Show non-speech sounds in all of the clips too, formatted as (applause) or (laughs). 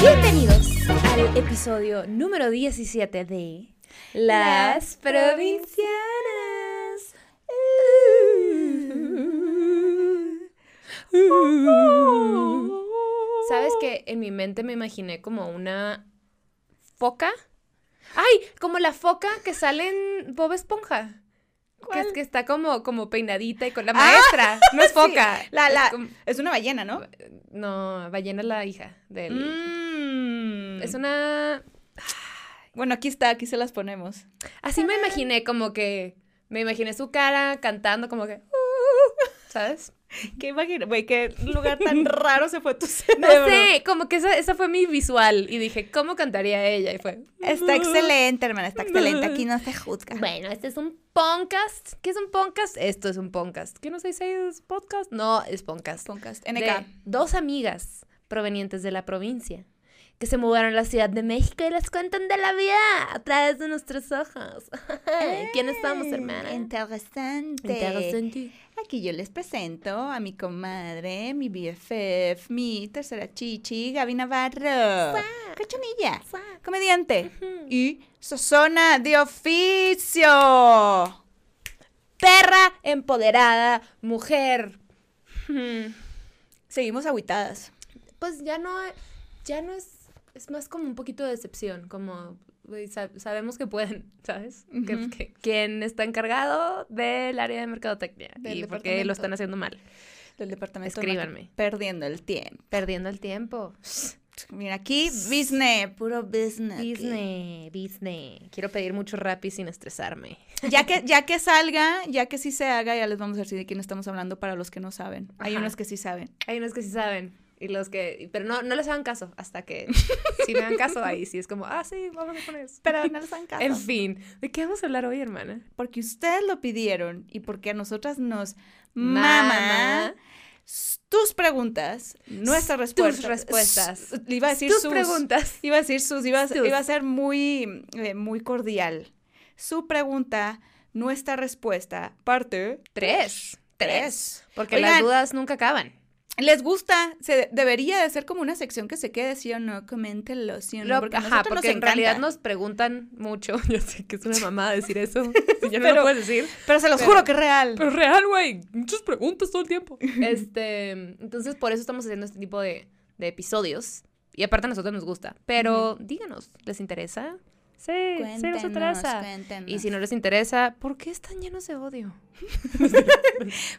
Bienvenidos al episodio número 17 de Las Provincianas. ¿Sabes que en mi mente me imaginé como una foca? ¡Ay! Como la foca que sale en Bob Esponja. Que, es, que está como, como peinadita y con la maestra. (laughs) no es Sí, foca. La, es la, como- es una ballena, ¿no? no, ballena es la hija del. Mm. Es una. (sighs) Bueno, aquí está, aquí se las ponemos. Así me imaginé, como que. Me imaginé su cara cantando, como que. "Uh", ¿Sabes? ¿Qué imagina? Güey, qué lugar tan (laughs) raro se fue tu No cerebro. sé, como que esa, esa fue mi visual. Y dije, ¿cómo cantaría ella? Y fue. Está excelente, hermana, está excelente. Aquí no se juzga. Bueno, este es un podcast. ¿Qué es un podcast? Esto es un podcast. ¿Qué no sé si es podcast? No, es podcast. Podcast. De NK. dos amigas provenientes de la provincia que se mudaron a la Ciudad de México y les cuentan de la vida a través de nuestros ojos. (laughs) ¿Quiénes somos, hermana? Interesante. Interesante. Aquí yo les presento a mi comadre, mi BFF, mi tercera chichi, Gaby Navarro. Cachonilla, comediante y sazona de oficio. Perra empoderada, mujer. Hmm, Seguimos aguitadas. Pues ya no, ya no es, es más como un poquito de decepción, como sabemos que pueden, (laughs) ¿sabes? Que- Ujú. que, quién está encargado del área de mercadotecnia Del y por qué departamento. lo están haciendo mal, Del departamento. Escríbanme. de Perdiendo el tiempo. perdiendo el tiempo. Mira, aquí business, puro business. Disney, Disney. Quiero pedir mucho Rappi sin estresarme. (laughs) Ya que, ya que salga, ya que sí se haga, ya les vamos a decir de quién estamos hablando para los que no saben. Hay Ajá. unos que sí saben. Hay unos que sí saben. Y los que. Pero no, no les hagan caso. Hasta que. (laughs) si me dan caso, ahí sí es como, ah, sí, vamos a poner eso. Pero no les hagan caso. En fin, ¿de qué vamos a hablar hoy, hermana? Porque ustedes lo pidieron y porque a nosotras nos Mama. mama tus preguntas, nuestras respuestas. respuestas. S- Iba a decir Tus sus. preguntas. Iba a decir sus, iba a, iba a ser muy, eh, muy cordial. Su pregunta, nuestra respuesta, parte Tres. tres. Porque Oigan, las dudas nunca acaban. ¿Les gusta? Se debería de ser como una sección que se quede sí o no, coméntenlo, sí o no, porque ajá, nosotros porque nos en realidad nos preguntan mucho. (laughs) Yo sé que es una mamada decir eso. (laughs) Si ya no Pero- lo puedes decir. Pero se los pero- juro que es real. Pero real, güey. Muchas preguntas todo el tiempo. (laughs) Este, entonces por eso estamos haciendo este tipo de, de episodios. Y aparte a nosotros nos gusta. Pero díganos, ¿les interesa? Sí, sí nos Cuéntenos, interesa. cuéntenos. Y si no les interesa, ¿por qué están llenos de odio? (laughs)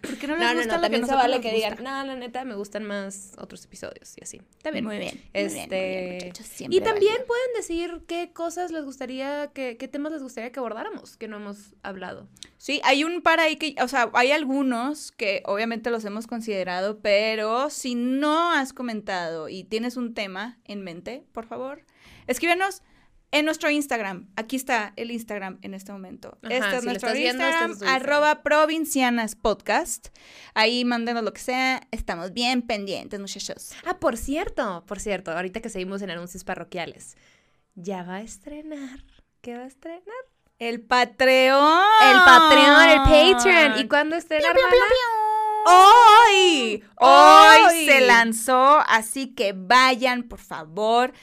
¿Por qué no les No, no, gusta no, lo que también se vale que digan, no, la neta, me gustan más otros episodios y así. Está bien. Muy bien. muy Este, bien, muy bien, muchachos, siempre y también pueden decir qué cosas les gustaría, que, qué temas les gustaría que abordáramos, que no hemos hablado. Sí, hay un par ahí que, o sea, hay algunos que obviamente los hemos considerado, pero si no has comentado y tienes un tema en mente, por favor, escríbenos en nuestro Instagram. Aquí está el Instagram en este momento. Ajá, este es si lo nuestro viendo, este Instagram, Instagram. arroba provincianas podcast. Ahí mándenos lo que sea. Estamos bien pendientes, muchachos. Ah, por cierto, por cierto, ahorita que seguimos en anuncios parroquiales, ya va a estrenar. ¿Qué va a estrenar? El Patreon. El Patreon, el Patreon. ¿Y cuándo estrena, hermana? Hoy, hoy Hoy. se lanzó, así que vayan, por favor.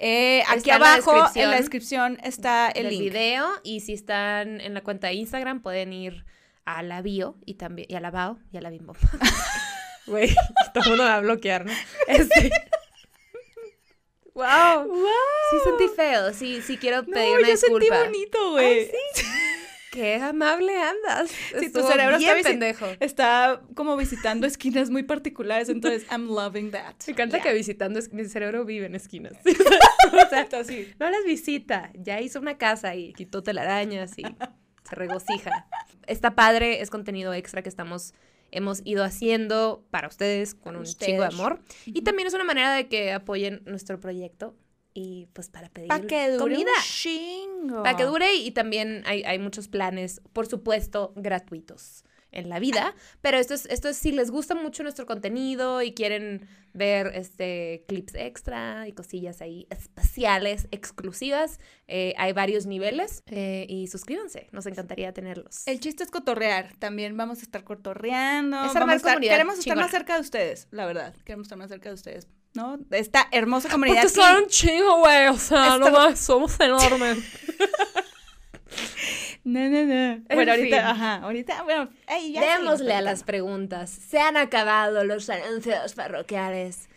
Eh, aquí Está en la abajo en la descripción está el link. video y si están en la cuenta de Instagram pueden ir a la bio y también y a la bao y a la bimbo. (laughs) Güey, (laughs) todo el mundo va a bloquear, ¿no? (laughs) Este. wow. Sí sentí feo, sí, sí quiero No, pedir una yo sentí disculpa. bonito, güey. Qué amable andas. Sí, tu cerebro bien está, pendejo. está como visitando esquinas muy particulares, entonces I'm loving that. Me encanta que visitando, mi cerebro vive en esquinas. o sea, así. no las visita, ya hizo una casa y quitó telarañas y se regocija. Está padre, es contenido extra que estamos, hemos ido haciendo para ustedes con un Ustedes. chingo de amor. Y también es una manera de que apoyen nuestro proyecto y pues para pedir Para que dure comida. un chingo. Para que dure y también hay, hay muchos planes, por supuesto, gratuitos en la vida, pero esto es, esto es si les gusta mucho nuestro contenido y quieren ver este clips extra y cosillas ahí especiales, exclusivas, eh, hay varios niveles eh, y suscríbanse, nos encantaría tenerlos. El chiste es cotorrear, también vamos a estar cotorreando, Es vamos a estar- queremos estar más cerca de ustedes, la verdad, queremos estar más cerca de ustedes, ¿no? De esta hermosa (laughs) comunidad. Porque que- son un chingo, güey, o sea, Esto- nomás somos enormes. (laughs) No, no, no. En Bueno, ahorita, fin. ajá, ahorita, bueno, ya Démosle a las preguntas. Se han acabado los anuncios parroquiales.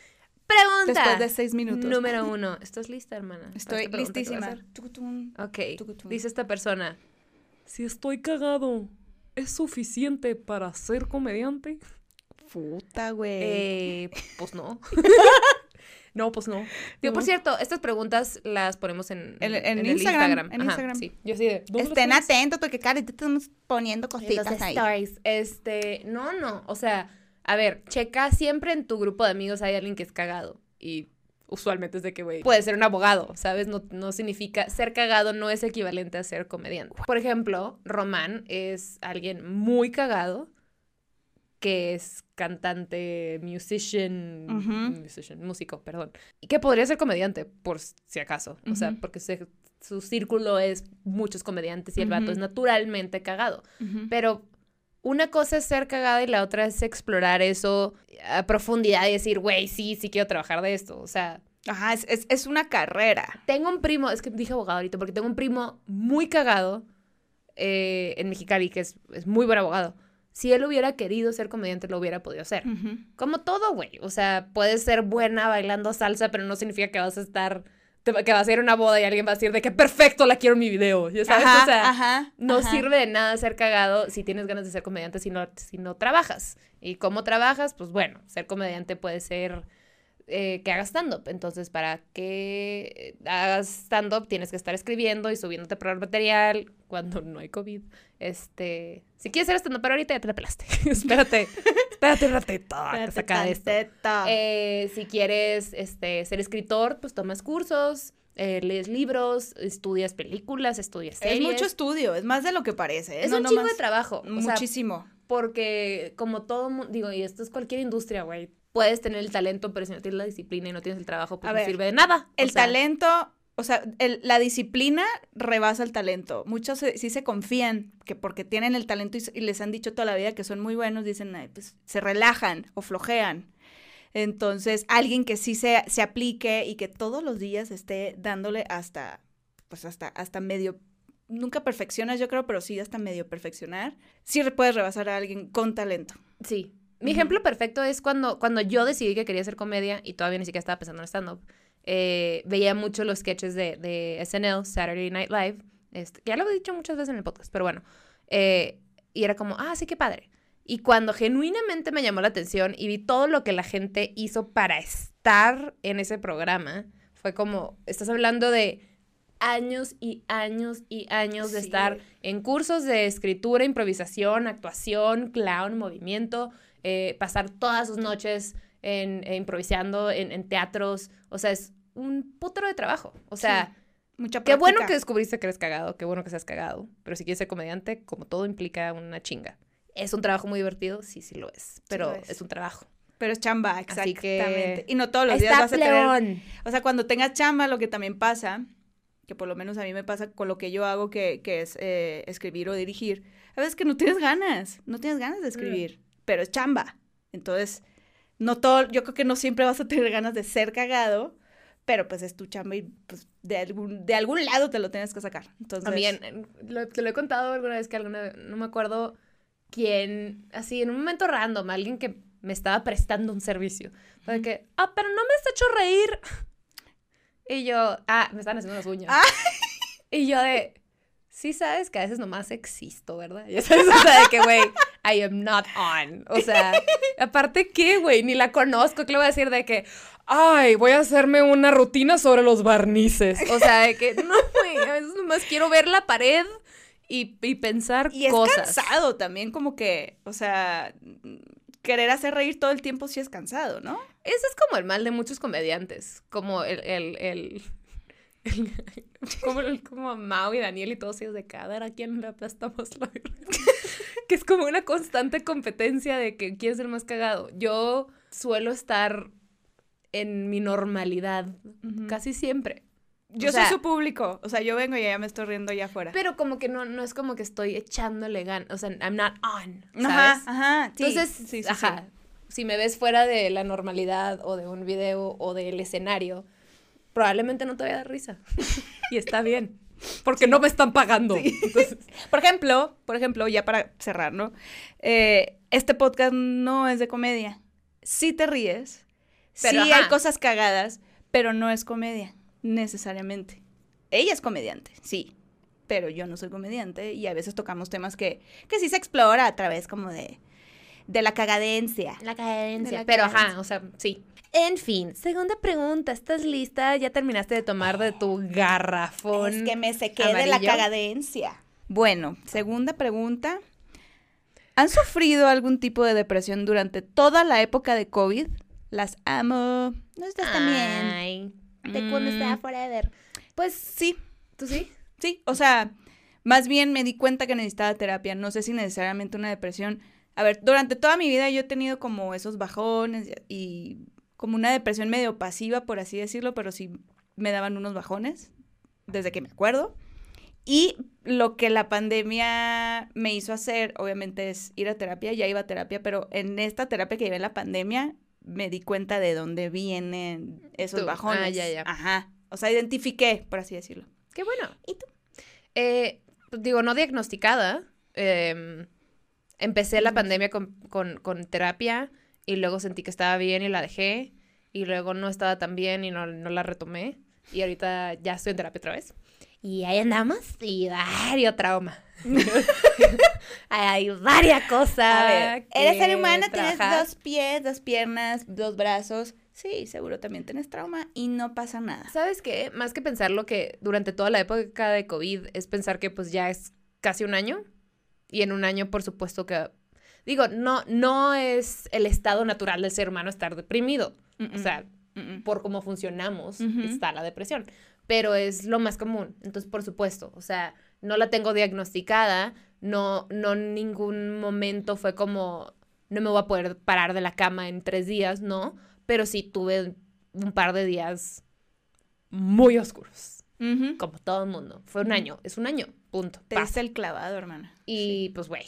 Pregunta. Después de seis minutos. Número uno. ¿Estás lista, hermana? Estoy listísima. Ok. Dice esta persona. Si estoy cagado, ¿es suficiente para ser comediante? Puta, güey. Eh, pues no. (laughs) no, pues no. Digo, por cierto, estas preguntas las ponemos en, En- en el Instagram, en Ajá, Instagram. Sí. Yo sí de. ¿dónde Estén atentos porque, cara, te estamos poniendo En cositas los ahí. stories. Este, no, no. O sea, a ver, checa siempre en tu grupo de amigos hay alguien que es cagado. Y usualmente es de que, güey, puede ser un abogado, ¿sabes? No, no significa, ser cagado no es equivalente a ser comediante. Por ejemplo, Román es alguien muy cagado que es cantante, musician, musician, músico, perdón, y que podría ser comediante, por si acaso, o sea, porque se- su círculo es muchos comediantes y el vato es naturalmente cagado. Pero una cosa es ser cagada y la otra es explorar eso a profundidad y decir, güey, sí, sí quiero trabajar de esto. O sea, Ajá, es, es, es una carrera. tengo un primo, es que dije abogado ahorita, porque tengo un primo muy cagado eh, en Mexicali, que es, es muy buen abogado. Si él hubiera querido ser comediante, lo hubiera podido hacer. Como todo, güey. O sea, puedes ser buena bailando salsa, pero no significa que vas a estar, te- que vas a ir a una boda y alguien va a decir de que perfecto, la quiero en mi video. ¿Ya sabes? Ajá, o sea, ajá, no ajá. sirve de nada ser cagado si tienes ganas de ser comediante si no, si no trabajas. ¿Y cómo trabajas? Pues bueno, ser comediante puede ser eh, que hagas stand-up. Entonces, para que hagas stand-up tienes que estar escribiendo y subiéndote por material cuando no hay COVID. Este, si quieres ser stand-up, pero ahorita ya te la pelaste. (laughs) espérate, espérate un ratito Espérate se acabe esto. Eh, si quieres este, ser escritor, pues tomas cursos, eh, lees libros, estudias películas, estudias series. es mucho estudio, es más de lo que parece. ¿eh? Es No un chingo de trabajo. O sea, Muchísimo. porque como todo mundo, digo, y esto es cualquier industria, güey. Puedes tener el talento, pero si no tienes la disciplina y no tienes el trabajo, pues A no ver, sirve de nada. O El sea, talento, o sea, el- la disciplina rebasa el talento. Muchos se- sí se confían que porque tienen el talento y, les han dicho toda la vida que son muy buenos, dicen, "Ay, pues se relajan o flojean. Entonces, alguien que sí se, se aplique y que todos los días esté dándole hasta, pues hasta, hasta medio, nunca perfeccionas, yo creo, pero sí hasta medio perfeccionar, sí puedes rebasar a alguien con talento. Sí. Mi ejemplo perfecto es cuando, cuando yo decidí que quería hacer comedia y todavía ni siquiera estaba pensando en stand-up. eh, veía mucho los sketches de, de SNL, Saturday Night Live, este, que ya lo he dicho muchas veces en el podcast, pero bueno. eh, y era como, ah, sí, qué padre. Y cuando genuinamente me llamó la atención y vi todo lo que la gente hizo para estar en ese programa, fue como, estás hablando de años y años y años de Sí. estar en cursos de escritura, improvisación, actuación, clown, movimiento, eh, pasar todas sus noches en, eh, improvisando en, en teatros. O sea, es un putero de trabajo. O sea, Mucha qué bueno que descubriste que eres cagado, qué bueno que seas cagado. Pero si quieres ser comediante, como todo implica una chinga. ¿Es un trabajo muy divertido? Sí, sí lo es. Pero lo es. es. un trabajo. Pero es chamba, que- exactamente. Y no todos los días vas a tener. O sea, cuando tengas chamba, lo que también pasa, que por lo menos a mí me pasa con lo que yo hago, que, que es eh, escribir o dirigir, a veces que no tienes ganas, no tienes ganas de escribir, pero es chamba. Entonces, no todo, yo creo que no siempre vas a tener ganas de ser cagado, pero pues es tu chamba y pues de algún, de algún lado te lo tienes que sacar. Entonces, También, eh, lo, te lo he contado alguna vez que alguna vez, no me acuerdo quién, así, en un momento random, alguien que me estaba prestando un servicio. Fue de que, ah, pero no me has hecho reír. Y yo, ah, me están haciendo las uñas. Ah. Y yo de, sí sabes que a veces nomás existo, ¿verdad? (laughs) Ya sabes, o sea, de que, güey, I am not on. O sea, (laughs) aparte, ¿qué, güey? Ni la conozco, ¿qué le voy a decir de que, Ay, voy a hacerme una rutina sobre los barnices. o sea, de que, no, güey, a veces nomás quiero ver la pared y, y pensar y es cosas. cansado también, como que, o sea, querer hacer reír todo el tiempo sí es cansado, ¿no? Ese es como el mal de muchos comediantes, como el, el, el, (laughs) como, como Mao y Daniel y todos ellos de cada a quién le aplastamos la. Que es como una constante competencia de que quién es el más cagado. Yo suelo estar en mi normalidad casi siempre. Yo o sea- soy su público. O sea, yo vengo y ya me estoy riendo allá afuera. Pero como que no, no es como que estoy echándole gan, o sea, I'm not on, ¿sabes? Ajá, ajá. sí, Entonces, sí, sí, ajá, si me ves fuera de la normalidad o de un video o del escenario, probablemente no te vaya a dar risa. (laughs) y está bien, porque no me están pagando. Entonces. (laughs) Por ejemplo, por ejemplo, ya para cerrar, ¿no? Eh, este podcast no es de comedia. Sí te ríes, Pero, sí ajá. hay cosas cagadas, pero no es comedia, necesariamente. Ella es comediante, sí, pero yo no soy comediante y a veces tocamos temas que, que sí se explora a través como de, de la cagadencia. la cadencia. De la Pero ajá, o sea, sí. En fin, segunda pregunta, ¿estás lista? ¿Ya terminaste de tomar de tu garrafón? Es que me sequé de la cagadencia. Bueno, segunda pregunta. ¿Han sufrido algún tipo de depresión durante toda la época de COVID? Las amo. No estás también. Ay, de cuando Mm. estaba forever. Pues sí, ¿Tú sí? sí. O sea, más bien me di cuenta que necesitaba terapia. No sé si necesariamente una depresión. A ver, durante toda mi vida yo he tenido como esos bajones y como una depresión medio pasiva, por así decirlo, pero sí me daban unos bajones desde que me acuerdo. Y lo que la pandemia me hizo hacer, obviamente, es ir a terapia. Ya iba a terapia, pero en esta terapia que llevé en la pandemia, me di cuenta de dónde vienen esos Tú. Ah, bajones. ya, ya. Ajá. O sea, identifiqué, por así decirlo. Qué bueno. ¿Y tú? Eh, digo, no diagnosticada. em, empecé la pandemia con, con- con terapia y luego sentí que estaba bien y la dejé. Y luego no estaba tan bien y no, no la retomé. Y ahorita ya estoy en terapia otra vez. Y ahí andamos y varios trauma. (laughs) (laughs) Hay varias cosas. A ver, eres ser que humano, tienes trabajar. dos pies, dos piernas, dos brazos. Sí, seguro también tienes trauma y no pasa nada. ¿Sabes qué? Más que pensar lo que durante toda la época de COVID es pensar que pues ya es casi un año. Y en un año, por supuesto que... Digo, no, no es el estado natural del ser humano estar deprimido. O sea, por cómo funcionamos Ujú. está la depresión. Pero es lo más común. Entonces, por supuesto, o sea, no la tengo diagnosticada. No, no en ningún momento fue como, no me voy a poder parar de la cama en tres días, no. Pero sí tuve un par de días muy oscuros, como todo el mundo. Fue un año, es un año, punto. Te pasa. diste el clavado, hermana. Y pues, güey,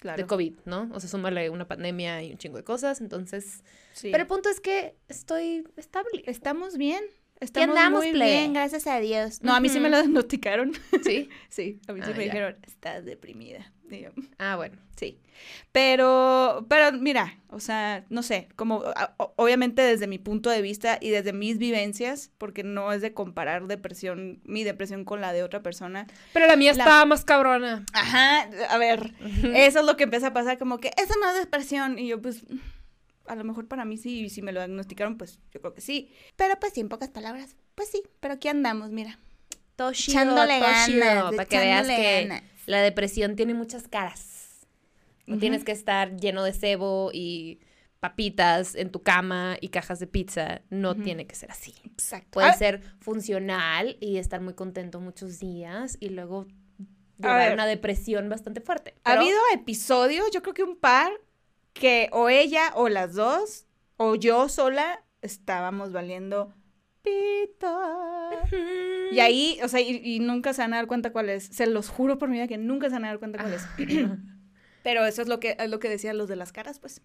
Claro. de COVID, ¿no? O sea, súmale una pandemia y un chingo de cosas, entonces... Sí. Pero el punto es que estoy estable. estamos bien. Estamos andamos, muy bien, gracias a Dios. No, a mí sí me lo (laughs) diagnosticaron. ¿Sí? sí, a mí sí Ah, me ya. dijeron, estás deprimida. Y yo, Ah, bueno. Sí. Pero, pero mira, o sea, no sé, como obviamente desde mi punto de vista y desde mis vivencias, porque no es de comparar depresión, mi depresión con la de otra persona. Pero la mía La- estaba más cabrona. Ajá, a ver, eso es lo que empieza a pasar, como que eso no es depresión. Y yo, pues, a lo mejor para mí sí, y si me lo diagnosticaron, pues yo creo que sí. Pero pues sí, en pocas palabras, pues sí, pero aquí andamos, mira. Todo chido, Echándole todo chido, ganas, para que veas que ganas. La depresión tiene muchas caras. No tienes que estar lleno de cebo y papitas en tu cama y cajas de pizza. No tiene que ser así. Exacto. Puede Ah, ser funcional y estar muy contento muchos días y luego llevar una depresión bastante fuerte. Ha habido episodios, yo creo que un par, que o ella o las dos, o yo sola, estábamos valiendo pita. Y ahí, o sea, y, y nunca se van a dar cuenta cuál es. Se los juro por mi vida que nunca se van a dar cuenta cuál es. Pero eso es lo que, es lo que decían los de las caras, pues.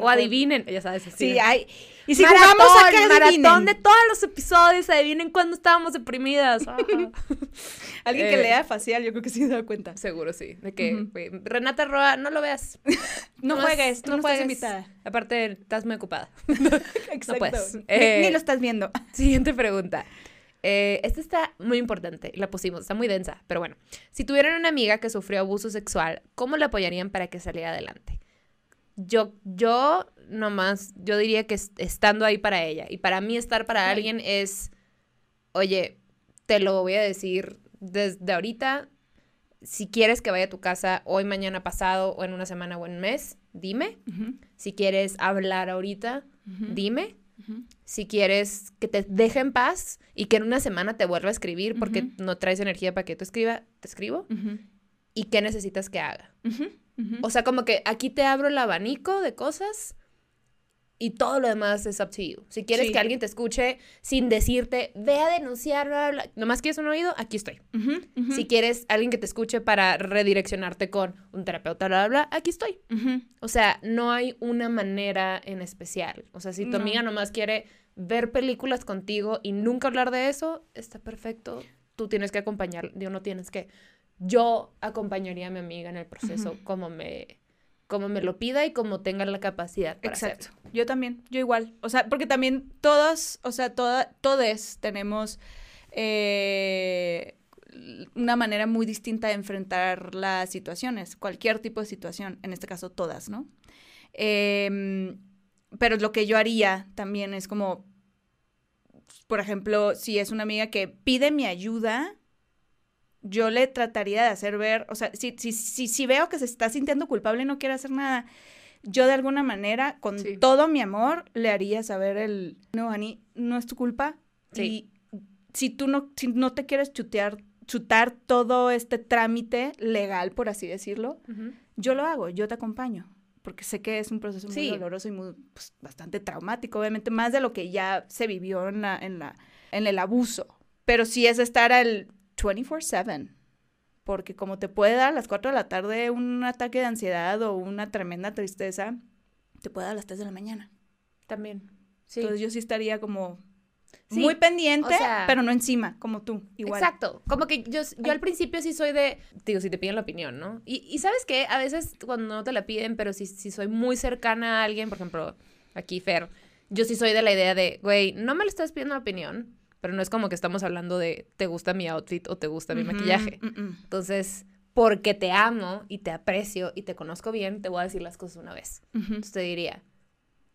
O adivinen, ya sabes. así Sí, hay. Y si Maratón, jugamos a que maratón de todos los episodios, adivinen cuándo estábamos deprimidas. (laughs) Alguien Eh, que lea facial, yo creo que sí se da cuenta. Seguro sí, de que Renata Roa, no lo veas. (laughs) No juegues, tú no, estás invitada. Aparte, estás muy ocupada. (laughs) Exacto. puedes. Ni- Eh, Ni lo estás viendo. Siguiente pregunta. Eh, esta está muy importante, la pusimos, está muy densa, pero bueno. Si tuvieran una amiga que sufrió abuso sexual, ¿cómo la apoyarían para que saliera adelante? Yo, yo nomás, yo diría que es- estando ahí para ella. Y para mí estar para alguien es, oye, te lo voy a decir desde ahorita. Si quieres que vaya a tu casa hoy, mañana, pasado, o en una semana o en un mes, dime. Si quieres hablar ahorita, dime. Si quieres que te deje en paz y que en una semana te vuelva a escribir porque no traes energía para que te escriba, te escribo. ¿Y qué necesitas que haga? O sea, como que aquí te abro el abanico de cosas y todo lo demás es up to you. Si quieres Sí. que alguien te escuche sin decirte, ve a denunciar, bla, bla, bla, nomás quieres un oído, aquí estoy. Si quieres alguien que te escuche para redireccionarte con un terapeuta, bla, bla, bla, aquí estoy. O sea, no hay una manera en especial. O sea, si tu No. amiga nomás quiere ver películas contigo y nunca hablar de eso, está perfecto. Tú tienes que acompañar, digo, no tienes que. Yo acompañaría a mi amiga en el proceso como me como me lo pida y como tenga la capacidad para Exacto. hacerlo. Yo también, yo igual. O sea, porque también todos, o sea, toda, todes tenemos eh, una manera muy distinta de enfrentar las situaciones, cualquier tipo de situación, en este caso todas, ¿no? Em, pero lo que yo haría también es como, por ejemplo, si es una amiga que pide mi ayuda, yo le trataría de hacer ver, o sea, si, si, si, si veo que se está sintiendo culpable y no quiere hacer nada, yo de alguna manera, con Sí. todo mi amor, le haría saber el, no, Ani, no es tu culpa. Sí. Y si tú no, si no te quieres chutear, chutar todo este trámite legal, por así decirlo, yo lo hago, yo te acompaño. Porque sé que es un proceso muy Sí. doloroso y muy, pues, bastante traumático, obviamente, más de lo que ya se vivió en, la, en, la, en el abuso. Pero sí es estar al 24/7. Porque como te puede dar a las 4 de la tarde un ataque de ansiedad o una tremenda tristeza, te puede dar a las 3 de la mañana. También. Sí. Entonces yo sí estaría como Sí, muy pendiente, o sea- pero no encima, como tú, igual. Exacto. Como que yo, yo al principio sí soy de, digo, si te piden la opinión, ¿no? Y, y sabes qué, a veces cuando no te la piden, pero si, si soy muy cercana a alguien, por ejemplo, aquí Fer, yo sí soy de la idea de, güey, no me le estás pidiendo la opinión, pero no es como que estamos hablando de, te gusta mi outfit o te gusta mi maquillaje. mm, mm. Entonces, porque te amo y te aprecio y te conozco bien, te voy a decir las cosas una vez. Ujú. Entonces te diría,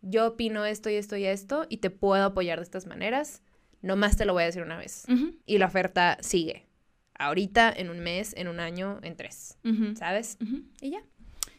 yo opino esto y esto y esto y te puedo apoyar de estas maneras, nomás te lo voy a decir una vez y la oferta sigue. Ahorita, en un mes, en un año, en tres. ¿Sabes? Y ya.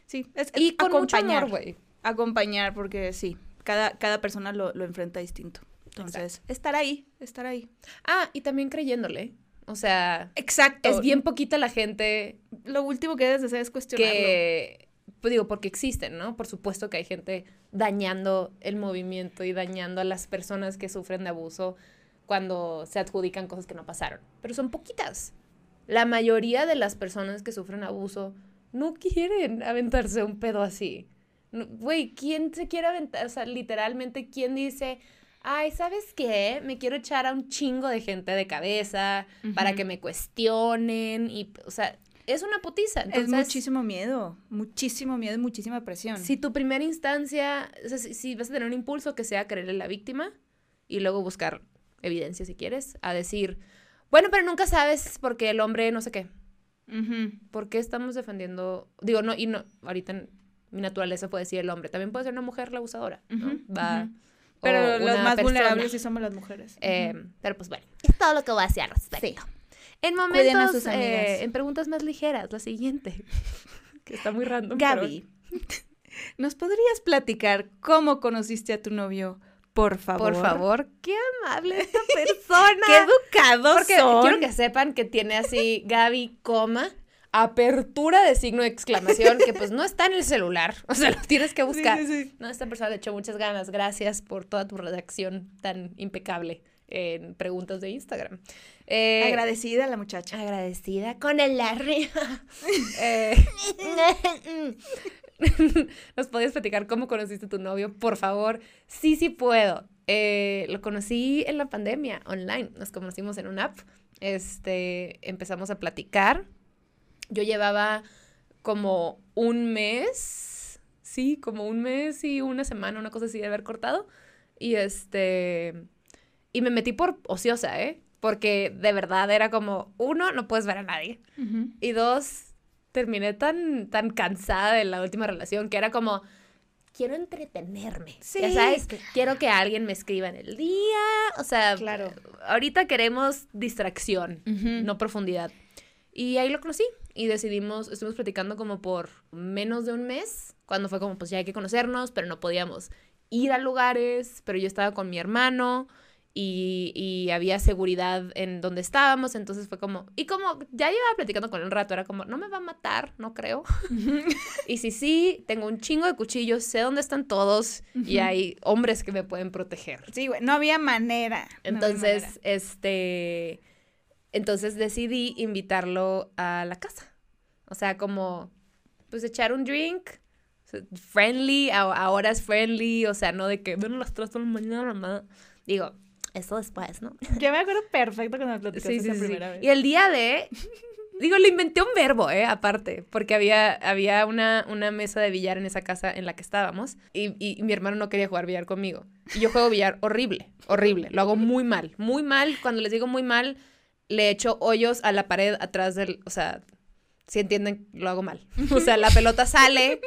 Sí, es, Y es con acompañar. güey. acompañar, porque sí, cada, cada persona lo, lo enfrenta distinto. Entonces, estar ahí, estar ahí. Ah, y también creyéndole. O sea, Exacto. es bien poquita la gente Lo último que debes de hacer es cuestionarlo. que, pues digo, porque existen, ¿no? Por supuesto que hay gente dañando el movimiento y dañando a las personas que sufren de abuso cuando se adjudican cosas que no pasaron. Pero son poquitas. La mayoría de las personas que sufren abuso no quieren aventarse un pedo así. No, Güey, ¿quién se quiere aventar? O sea, literalmente, ¿quién dice, ay, ¿sabes qué? Me quiero echar a un chingo de gente de cabeza para que me cuestionen y, o sea, es una putiza. es muchísimo miedo, muchísimo miedo y muchísima presión. si tu primera instancia, o sea, si, si vas a tener un impulso que sea creerle a la víctima y luego buscar evidencia si quieres, a decir, bueno, pero nunca sabes porque el hombre no sé qué. Ujú. ¿Por qué estamos defendiendo? Digo, no, y no, ahorita mi naturaleza puede decir el hombre, también puede ser una mujer la abusadora, ¿no? Va. Pero una más persona. vulnerables sí somos las mujeres. Eh. Pero pues bueno, es todo lo que voy a decir al respecto. En Cuiden a momentos, sus eh, en preguntas más ligeras, la siguiente, (laughs) que está muy random. pero- Gaby, (laughs) ¿nos podrías platicar cómo conociste a tu novio? Por favor. Por favor, qué amable esta (laughs) persona. Qué educados Porque son. quiero que sepan que tiene así Gaby, coma, apertura de signo de exclamación, que pues no está en el celular. O sea, lo tienes que buscar. Sí, sí, sí. No, esta persona le echó muchas ganas. Gracias por toda tu redacción tan impecable en preguntas de Instagram. Eh, Agradecida la muchacha. agradecida con el Larry. (laughs) Eh, (laughs) ¿Nos podías platicar cómo conociste a tu novio? Por favor. Sí, sí puedo. Eh, lo conocí en la pandemia, online. Nos conocimos en una app. Este, empezamos a platicar. Yo llevaba como un mes, sí, como un mes y una semana, una cosa así de haber cortado. Y este, y me metí por ociosa, ¿eh? Porque de verdad era como, uno, no puedes ver a nadie. Y dos, terminé tan, tan cansada de la última relación que era como, quiero entretenerme. Sí, Ya sabes, claro. quiero que alguien me escriba en el día. O sea, Claro. ahorita queremos distracción, no profundidad. Y ahí lo conocí y decidimos, estuvimos platicando como por menos de un mes, cuando fue como, pues ya hay que conocernos, pero no podíamos ir a lugares, pero yo estaba con mi hermano y, y había seguridad en donde estábamos, entonces fue como, y como ya llevaba platicando con él un rato, era como, no me va a matar, no creo. (laughs) y si sí, tengo un chingo de cuchillos, sé dónde están todos y hay hombres que me pueden proteger. Sí, güey, no había manera. no había Entonces, manera. este, entonces decidí invitarlo a la casa. O sea, como, pues echar un drink, friendly, a, a horas friendly, o sea, no de que ven a las 3 de la mañana, mamá. Digo, eso después, ¿no? (laughs) Yo me acuerdo perfecto cuando me platicaste esa primera vez. Y el día de, digo, le inventé un verbo, ¿eh? Aparte, porque había, había una, una mesa de billar en esa casa en la que estábamos y, y mi hermano no quería jugar billar conmigo. Y yo juego billar horrible, horrible. Lo hago muy mal, muy mal. Cuando les digo muy mal, le echo hoyos a la pared atrás del, o sea, si entienden, lo hago mal. (laughs) O sea, la pelota sale,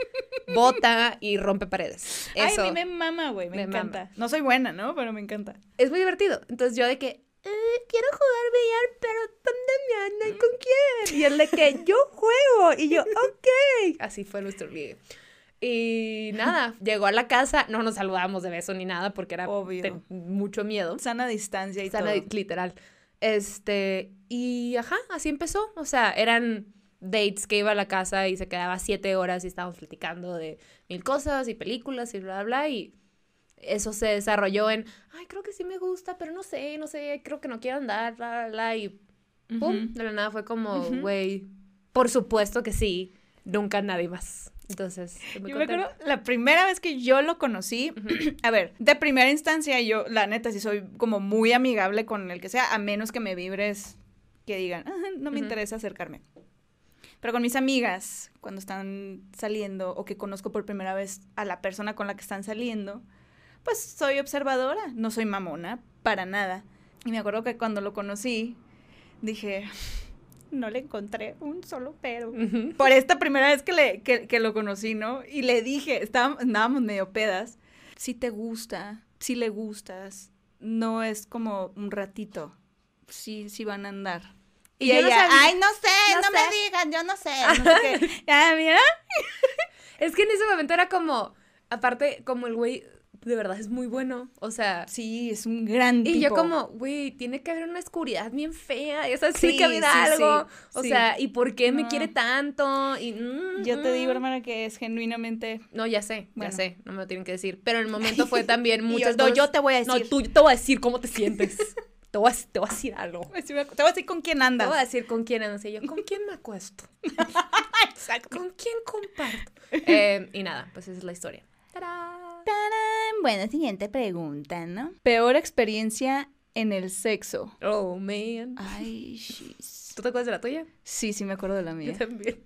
bota y rompe paredes. Eso. Ay, a mí me mama, güey, me, Me encanta. No soy buena, ¿no? Pero me encanta. es muy divertido. Entonces yo de que, "Eh, quiero jugar billar, pero ¿dónde me anda y con quién? Y él de que, yo juego. Y yo, ok. Así fue nuestro ligue. Y nada, (laughs) llegó a la casa, no nos saludamos de beso ni nada porque era Obvio. mucho miedo. Sana distancia y Sana, todo. literal. Este, y ajá, así empezó. O sea, eran dates que iba a la casa y se quedaba siete horas y estábamos platicando de mil cosas y películas y bla, bla, bla. Y eso se desarrolló en, ay, creo que sí me gusta, pero no sé, no sé, creo que no quiero andar, bla, bla, bla. Y pum, de la nada fue como, güey, por supuesto que sí, nunca nadie más. Entonces, muy Yo me acuerdo la primera vez que yo lo conocí, (clears throat) a ver, de primera instancia yo, la neta, sí soy como muy amigable con el que sea, a menos que me vibres que digan, "Ah, no me interesa acercarme. Pero con mis amigas, cuando están saliendo o que conozco por primera vez a la persona con la que están saliendo, pues soy observadora, no soy mamona, para nada. Y me acuerdo que cuando lo conocí, dije, no le encontré un solo pero por esta primera vez que, le, que, que lo conocí, ¿no? Y le dije, estábamos, andábamos medio pedas, si te gusta, si le gustas, no es como un ratito, sí, sí van a andar. Y, Y yo no ella, ay, no sé, No no, sé". me digan, yo no sé, (laughs) no sé qué. (laughs) Ya, mira. Es que en ese momento era como, aparte, como el güey de verdad es muy bueno, o sea... Sí, es un gran Y yo tipo. como, güey, tiene que haber una oscuridad bien fea, esa Sí, tiene que haber sí, algo. sí, o sí. sea, ¿y por qué me No. quiere tanto? Y, mm, Yo te digo, mm. hermana, que es genuinamente... No, ya sé, Bueno. ya sé, no me lo tienen que decir. Pero en el momento fue (laughs) también Y yo, muchas no, yo te voy a No, decir. tú, yo te voy a decir cómo te sientes. (laughs) te, voy a, te voy a decir algo. Te voy a decir con quién Te andas. voy a decir con quién andas. Y yo, ¿con quién me acuesto? (laughs) Exacto. ¿Con quién comparto? Eh, y nada, pues esa es la historia. ¡Tarán! Tarán. Bueno, siguiente pregunta, ¿no? Peor experiencia en el sexo. Oh, man. Ay, (laughs) shis. ¿Tú te acuerdas de la tuya? Sí, sí me acuerdo de la Yo mía. también.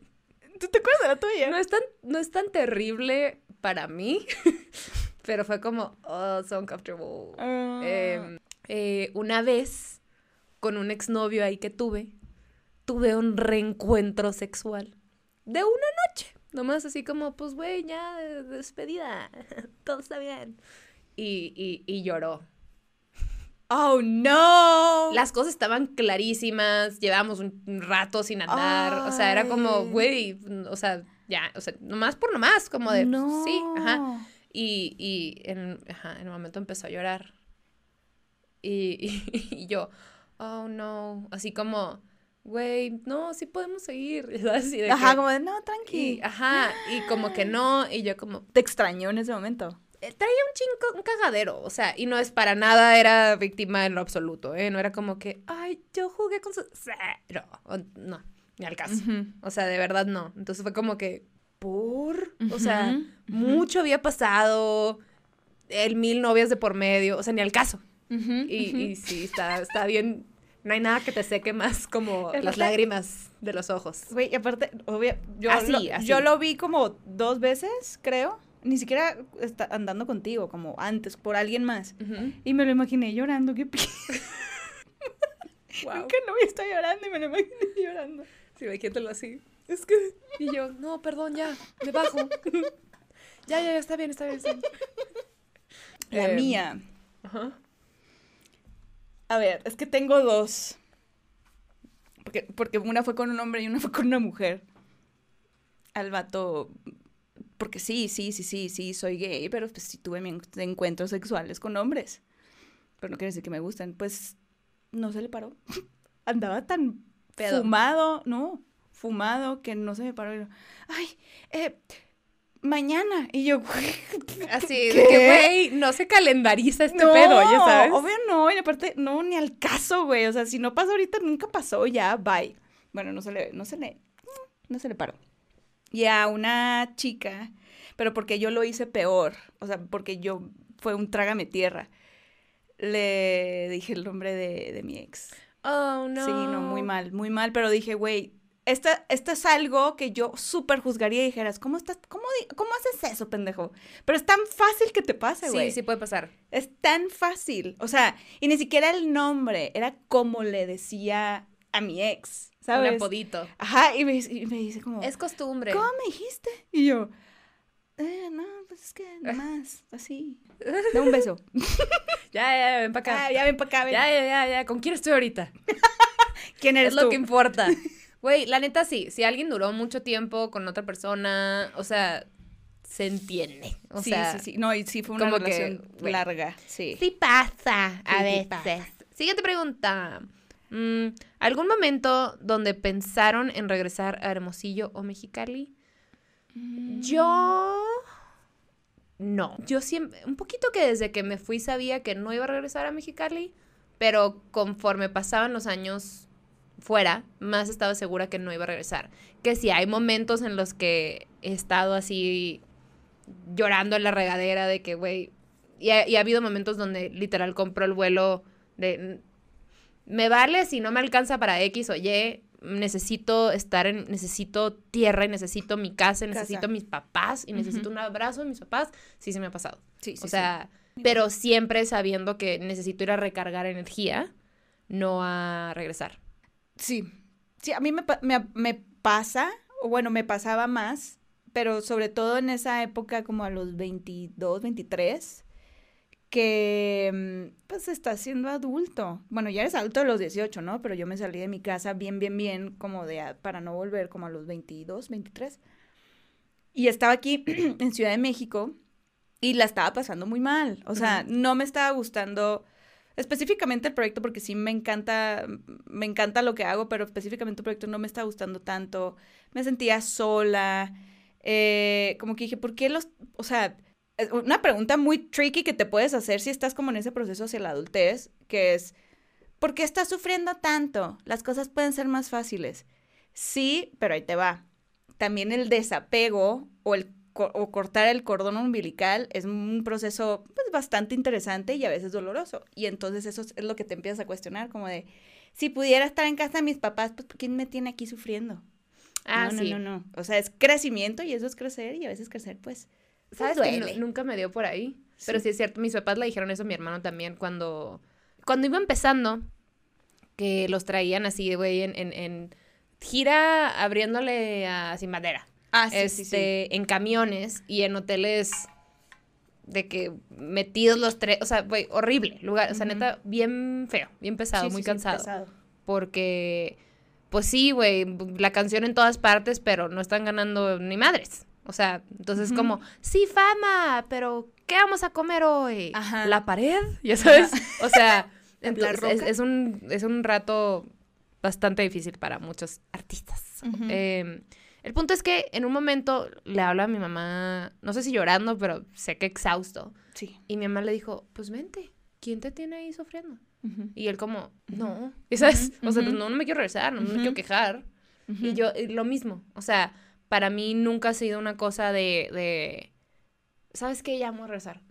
¿Tú te acuerdas de la tuya? No es tan, no es tan terrible para mí, (laughs) pero fue como, oh, so uncomfortable. Ah. Em, eh, una vez, con un exnovio ahí que tuve, tuve un reencuentro sexual de una noche. Nomás así como, pues, güey, ya, de- despedida, (laughs) todo está bien. Y, y, y lloró. oh, no. Las cosas estaban clarísimas, llevábamos un un rato sin andar, o sea, era como, güey, o sea, ya, o sea, nomás por nomás, como de, no. sí, ajá. Y, y en, ajá, en el momento empezó a llorar. Y, (laughs) y, y yo, oh no, así como, güey, no, sí podemos seguir. (laughs) Así de Ajá, que- como de, no, y, tranqui. ajá, y como que no, y yo como, Te extrañó en ese momento. eh, traía un chingo, un cagadero, o sea, y no es para nada, era víctima en lo absoluto, ¿eh? No era como que, ay, yo jugué con su... Cero, o- no, ni al caso. O sea, de verdad no. Entonces fue como que, ¿por? O sea, mucho había pasado, el mil novias de por medio, o sea, ni al caso. Y, y sí, está, está bien, no hay nada que te seque más como (laughs) las lágrimas de los ojos. Güey, y aparte, obvio, yo, Así, lo, así. yo lo vi como dos veces, creo. Ni siquiera está andando contigo, como antes, por alguien más. Ujú. Y me lo imaginé llorando, qué p... Wow. (laughs) Nunca no vi estoy llorando y me lo imaginé (laughs) llorando. Sí, imagínatelo así. Es que... Y yo, no, perdón, ya, me bajo. ya, ya, ya, está bien, está bien, está bien. La Em, mía. Ajá. A ver, es que tengo dos. Porque, porque una fue con un hombre y una (laughs) fue con una mujer. Al vato. Porque sí, sí, sí, sí, sí, soy gay, pero pues sí tuve mis encuentros sexuales con hombres. pero no quiere decir que me gusten. Pues no se le paró. (laughs) Andaba tan Pedo. fumado, no, fumado que no se me paró. Ay, eh, mañana. Y yo, (laughs) Así, de que, güey, no se calendariza este no, pedo, ya sabes. Obvio no, y aparte, no, ni al caso, güey. O sea, si no pasa ahorita, nunca pasó, ya, bye. Bueno, no se le, no se le, no se le paró. Y a una chica, pero porque yo lo hice peor, o sea, porque yo, fue un trágame tierra. Le dije el nombre de, de mi ex. Oh, no. Sí, no, muy mal, muy mal, pero dije, güey, esto, esto es algo que yo súper juzgaría y dijeras, ¿cómo estás, cómo, cómo haces eso, pendejo? Pero es tan fácil que te pase, güey. Sí, sí puede pasar. Es tan fácil. O sea, y ni siquiera el nombre, era como le decía a mi ex, ¿sabes? Un apodito. Ajá, y me, y me dice como, Es costumbre. ¿cómo me dijiste? Y yo, eh, no, pues es que (laughs) nomás, así. Da un beso. (laughs) Ya, ya, ven para acá. Ah, ya ven para acá, ven. Ya, ya, ya, ya. ¿Con quién estoy ahorita? (laughs) ¿Quién eres Es lo tú? que importa. Güey, la neta sí. Si alguien duró mucho tiempo con otra persona, o sea, se entiende. O sí, sea, sí, sí. No, y sí fue una como que, relación larga, sí. Sí pasa a Sí, sí veces. pasa. Siguiente pregunta. Mm, ¿Algún momento donde pensaron en regresar a Hermosillo o Mexicali? Mm. Yo no. Yo siempre, un poquito que desde que me fui sabía que no iba a regresar a Mexicali, pero conforme pasaban los años fuera, más estaba segura que no iba a regresar. Que si hay momentos en los que he estado así llorando en la regadera de que, güey, y ha, y ha habido momentos donde literal compro el vuelo de, me vale si no me alcanza para X o Y, necesito estar en, necesito tierra y necesito mi casa, y Casa. necesito mis papás y necesito un abrazo de mis papás, sí se me ha pasado. Sí, sí, o sea, pero siempre sabiendo que necesito ir a recargar energía, no a regresar. Sí, sí, a mí me, me, me pasa, o bueno, me pasaba más, pero sobre todo en esa época como a los 22, 23, que mm, pues estás siendo adulto. Bueno, ya eres adulto a los 18, ¿no? Pero yo me salí de mi casa bien, bien, bien, como de, para no volver como a los 22, 23. Y estaba aquí (clears throat) en Ciudad de México y la estaba pasando muy mal. O sea, no me estaba gustando específicamente el proyecto porque sí me encanta, me encanta lo que hago, pero específicamente el proyecto no me está gustando tanto. Me sentía sola. eh, como que dije, ¿por qué los, o sea, una pregunta muy tricky que te puedes hacer si estás como en ese proceso hacia la adultez, que es, ¿por qué estás sufriendo tanto? Las cosas pueden ser más fáciles. Sí, pero ahí te va. También el desapego o el co- o cortar el cordón umbilical es un proceso pues, bastante interesante y a veces doloroso. Y entonces eso es lo que te empiezas a cuestionar, como de, si pudiera estar en casa de mis papás, pues ¿quién me tiene aquí sufriendo? Ah, no, sí. no, no, no. O sea, es crecimiento y eso es crecer y a veces crecer, pues, ¿Sabes pues que duele. nu- nunca me dio por ahí? Pero Sí. sí es cierto, mis papás le dijeron eso a mi hermano también cuando, cuando iba empezando, que los traían así, güey, en, en, en gira abriéndole a Sin Bandera. Ah, este, en camiones y en hoteles de que metidos los tres, o sea, güey, horrible lugar, o sea, neta, bien feo, bien pesado, muy cansado. pesado. Porque, pues sí, güey, la canción en todas partes, pero no están ganando ni madres. O sea, entonces Ujú. como, sí, fama, pero ¿qué vamos a comer hoy? Ajá. ¿La pared? ¿Ya sabes? O sea, (laughs) ¿La entonces, es, un, es un rato bastante difícil para muchos artistas. Eh, el punto es que en un momento le hablo a mi mamá, no sé si llorando, pero sé que exhausto. Sí. Y mi mamá le dijo, pues vente, ¿quién te tiene ahí sufriendo? Y él como, no, ¿y sabes? O sea, pues no, no me quiero regresar, no, me quiero quejar. Y yo, y lo mismo, o sea, para mí nunca ha sido una cosa de, de ¿sabes qué? Ya vamos a regresar.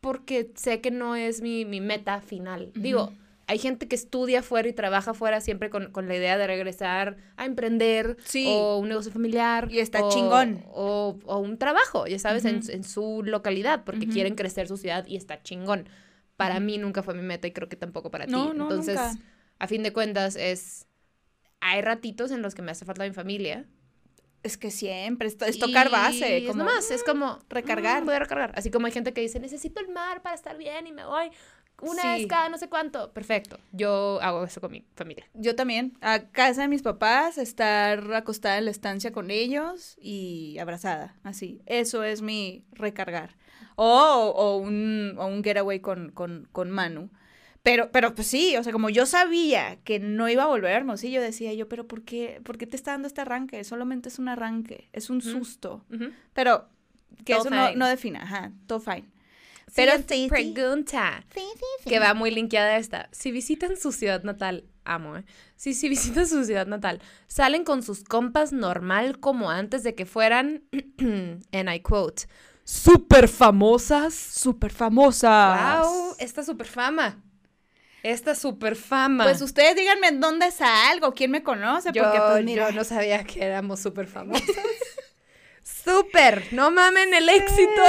Porque sé que no es mi, mi meta final. Digo, hay gente que estudia fuera y trabaja fuera siempre con, con la idea de regresar a emprender Sí. o un negocio familiar. Y está o- chingón. O, o un trabajo, ya sabes, en, Ujú. en su localidad, porque Ujú. quieren crecer su ciudad y está chingón. Para Ujú. mí nunca fue mi meta y creo que tampoco para No, ti. no, Entonces, nunca. a fin de cuentas, es. Hay ratitos en los que me hace falta mi familia. Es que siempre es, es tocar Y base. Es como, nomás, es como recargar. "Mm, voy a recargar. Así como hay gente que dice, necesito el mar para estar bien y me voy. Una Sí. vez cada no sé cuánto. Perfecto. Yo hago eso con mi familia. Yo también. A casa de mis papás, estar acostada en la estancia con ellos y abrazada, así. Eso es mi recargar. O, o un, o un getaway con, con, con Manu. Pero, pero pues sí, o sea, como yo sabía que no iba a volver a Hermosillo, decía yo, pero ¿por qué, ¿por qué te está dando este arranque? Solamente es un arranque, es un susto. Pero que Todo eso no, no defina, ajá, todo fine. Pero sí, sí. pregunta. Que va muy linkeada a esta. Si visitan su ciudad natal, amo, ¿eh? Si, si (laughs) visitan su ciudad natal, salen con sus compas normal como antes de que fueran, (clears throat) and I quote, super famosas. Súper famosa. Wow, esta super fama. Esta super fama. Pues ustedes díganme en dónde salgo, quién me conoce, yo, porque pues mira. yo no sabía que éramos super famosas. (laughs) super, no mamen el éxito.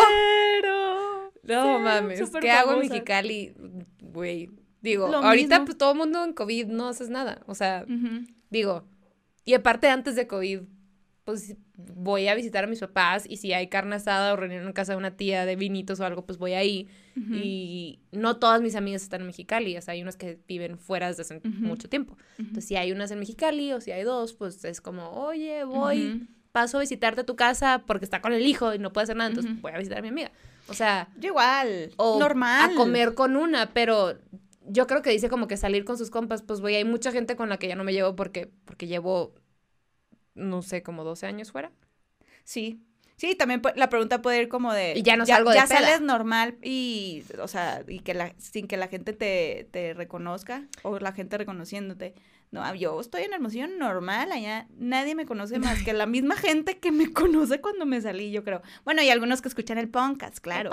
Pero... No Sí, mames, ¿qué hago en. Mexicali? Güey, digo, Lo ahorita pues todo el mundo en COVID no haces nada, o sea, digo, y aparte antes de COVID, pues voy a visitar a mis papás y si hay carne asada o reunión en casa de una tía de vinitos o algo, pues voy ahí. Y no todas mis amigas están en Mexicali, o sea, hay unas que viven fuera desde hace mucho tiempo. Entonces, si hay unas en Mexicali o si hay dos, pues es como, oye, voy, paso a visitarte a tu casa porque está con el hijo y no puede hacer nada, entonces voy a visitar a mi amiga. O sea, Yo igual. o normal. a comer con una, pero yo creo que dice como que salir con sus compas, pues güey, hay mucha gente con la que ya no me llevo porque, porque llevo, no sé, como 12 años fuera. Sí. Sí, también la pregunta puede ir como de... Y ya no salgo de Ya peda. sales normal y, o sea, y que la, sin que la gente te, te reconozca o la gente reconociéndote. No, yo estoy en Hermosillo normal, allá nadie me conoce (laughs) más que la misma gente que me (laughs) conoce cuando me salí, yo creo. Bueno, y algunos que escuchan el podcast, claro.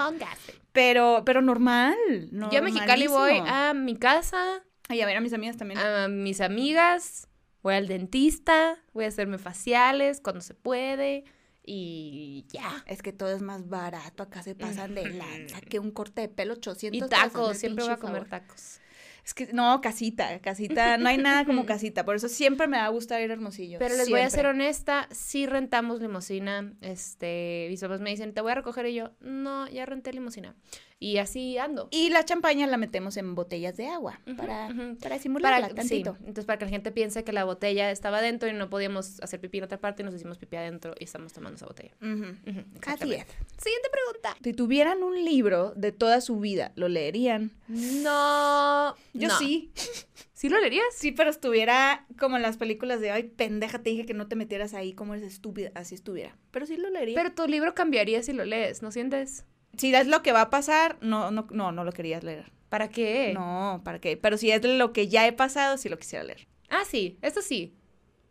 Pero, pero normal. Yo a Mexicali voy a mi casa, Ay, a ver a mis amigas también. a mis amigas, voy al dentista, voy a hacerme faciales cuando se puede y ya. Es que todo es más barato, acá se pasan de lanza, que un corte de pelo 800 Y tacos, el siempre voy a comer favor. tacos. Es que, no, casita, casita, no hay nada como (laughs) casita, por eso siempre me va a gustar ir a Hermosillo. Pero les voy a ser honesta, sí rentamos limusina. Este, mis papás me dicen, te voy a recoger y yo, no, ya renté limusina. Y así ando. Y la champaña la metemos en botellas de agua para, para simularla Para, sí, tantito. entonces para que la gente piense que la botella estaba adentro y no podíamos hacer pipí en otra parte y nos hicimos pipí adentro y estamos tomando esa botella. Así es. Siguiente pregunta. Si tuvieran un libro de toda su vida, ¿lo leerían? No. Yo no. sí. (laughs) ¿Sí lo leerías? Sí, pero estuviera como en las películas de, ay, pendeja, te dije que no te metieras ahí, como eres estúpida, así estuviera. Pero sí lo leería. Pero tu libro cambiaría si lo lees, ¿no sientes? Si es lo que va a pasar, no, no, no, no lo querías leer. ¿Para qué? No, ¿para qué? Pero si es lo que ya he pasado, sí lo quisiera leer. Ah, sí, esto sí.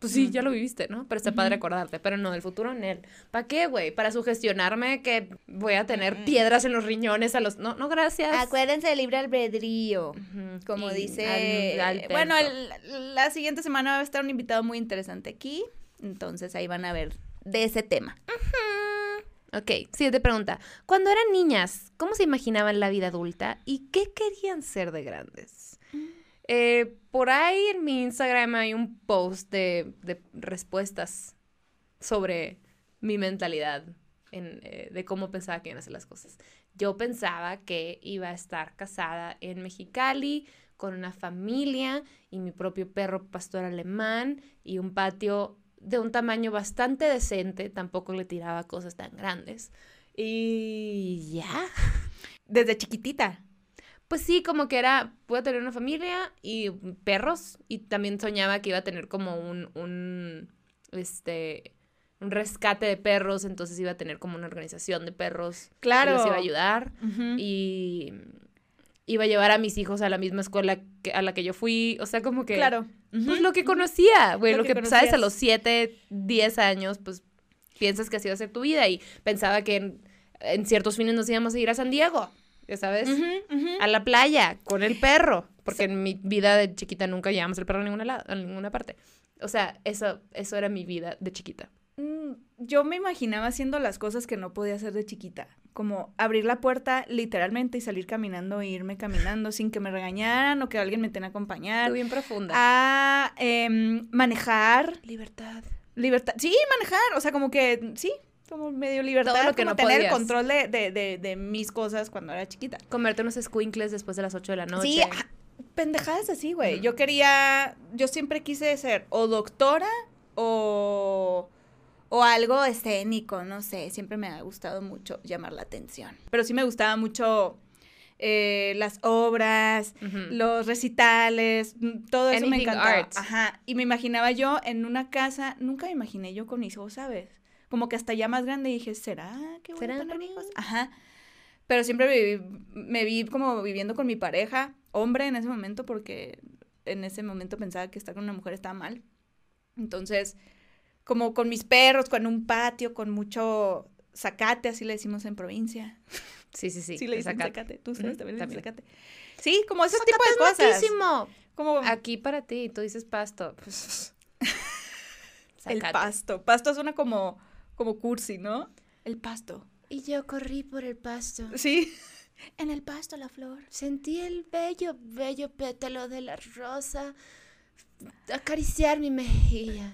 Pues sí, ya lo viviste, ¿no? Pero está padre acordarte. Pero no, del futuro en él. ¿Para qué, güey? ¿Para sugestionarme que voy a tener piedras en los riñones a los... No, no, gracias. Acuérdense del libre albedrío. Como Y dice... al- al bueno, el- la siguiente semana va a estar un invitado muy interesante aquí. Entonces ahí van a ver de ese tema. Ok, siguiente pregunta. Cuando eran niñas, ¿cómo se imaginaban la vida adulta y qué querían ser de grandes? Eh, por ahí en mi Instagram hay un post de, de respuestas sobre mi mentalidad en, eh, de cómo pensaba que iban a hacer las cosas. Yo pensaba que iba a estar casada en Mexicali con una familia y mi propio perro pastor alemán y un patio de un tamaño bastante decente, tampoco le tiraba cosas tan grandes. Y ya. (laughs) Desde chiquitita. Pues sí, como que era, puedo tener una familia y perros y también soñaba que iba a tener como un, un, este, un rescate de perros, entonces iba a tener como una organización de perros Claro. que los iba a ayudar y iba a llevar a mis hijos a la misma escuela que- a la que yo fui, o sea, como que... Claro. Pues lo que conocía, güey, Lo lo, que que, sabes a los 7, 10 años, pues piensas que así va a ser tu vida y pensaba que en, en ciertos fines nos íbamos a ir a San Diego, ya sabes, a la playa con el perro, porque en mi vida de chiquita nunca llevamos el perro a ninguna, lado, a ninguna parte. O sea, eso, eso era mi vida de chiquita. Mm, Yo me imaginaba haciendo las cosas que no podía hacer de chiquita, como abrir la puerta literalmente y salir caminando e irme caminando sin que me regañaran o que alguien me tenga que acompañar. Tú bien profunda. A em, manejar, Libertad. libertad. Sí, manejar, o sea, como que sí, como medio libertad, Todo lo que como no tener el podías. control de, de, de, de mis cosas cuando era chiquita. Comerte unos squinkles después de las 8 de la noche. Sí, ah, pendejadas así, güey. Yo quería, yo siempre quise ser o doctora o, o algo escénico, no sé. Siempre me ha gustado mucho llamar la atención. Pero sí me gustaba mucho eh, las obras, los recitales, mm, todo eso me encantaba. art. Ajá. Y me imaginaba yo en una casa, nunca me imaginé yo con hijos, ¿sabes? Como que hasta ya más grande dije, ¿será que voy ¿Será a tener hijos? Ajá. Pero siempre viví- me vi como viviendo con mi pareja, hombre en ese momento, porque en ese momento pensaba que estar con una mujer estaba mal. Entonces, como con mis perros, con un patio, con mucho zacate, así le decimos en provincia. (laughs) Sí, sí, sí. Sí, le dicen zacate. zacate. Tú sabes, también también. zacate. Sí, como ese tipo de cosas. Como Aquí para ti, tú dices pasto. (laughs) el Zacate. pasto. Pasto suena como, como cursi, ¿no? El pasto. Y yo corrí por el pasto. Sí. En el pasto la flor. Sentí el bello, bello pétalo de la rosa acariciar mi mejilla.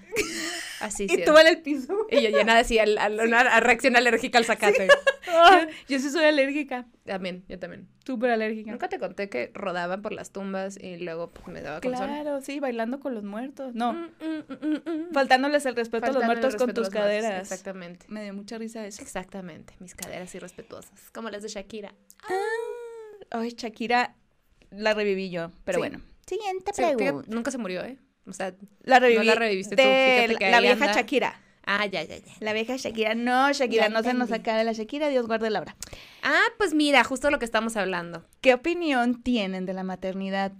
Así, (laughs) Y sí. tú en el piso. Y yo llena así, al, al- una reacción alérgica al zacate. Yo, yo sí soy alérgica. También, yo también. Súper alérgica. Nunca te conté que rodaban por las tumbas y luego pues, me daba. Claro, sí, bailando con los muertos. No, Mm, mm, mm, faltándoles el respeto a los muertos con tus muertos, caderas. Exactamente. Me dio mucha risa eso. Exactamente, mis caderas irrespetuosas, como las de Shakira. Ay, Shakira, la reviví yo, pero bueno. Siguiente Sí, fíjate, nunca se murió, ¿eh? O sea, La reviví. la reviviste tú, fíjate que la ahí vieja anda. Shakira. ah, ya, ya, ya. La vieja Shakira. No, Shakira, Ya no se nos de la Shakira, Dios guarde la hora. Ah, pues mira, justo lo que estamos hablando. ¿Qué opinión tienen de la maternidad?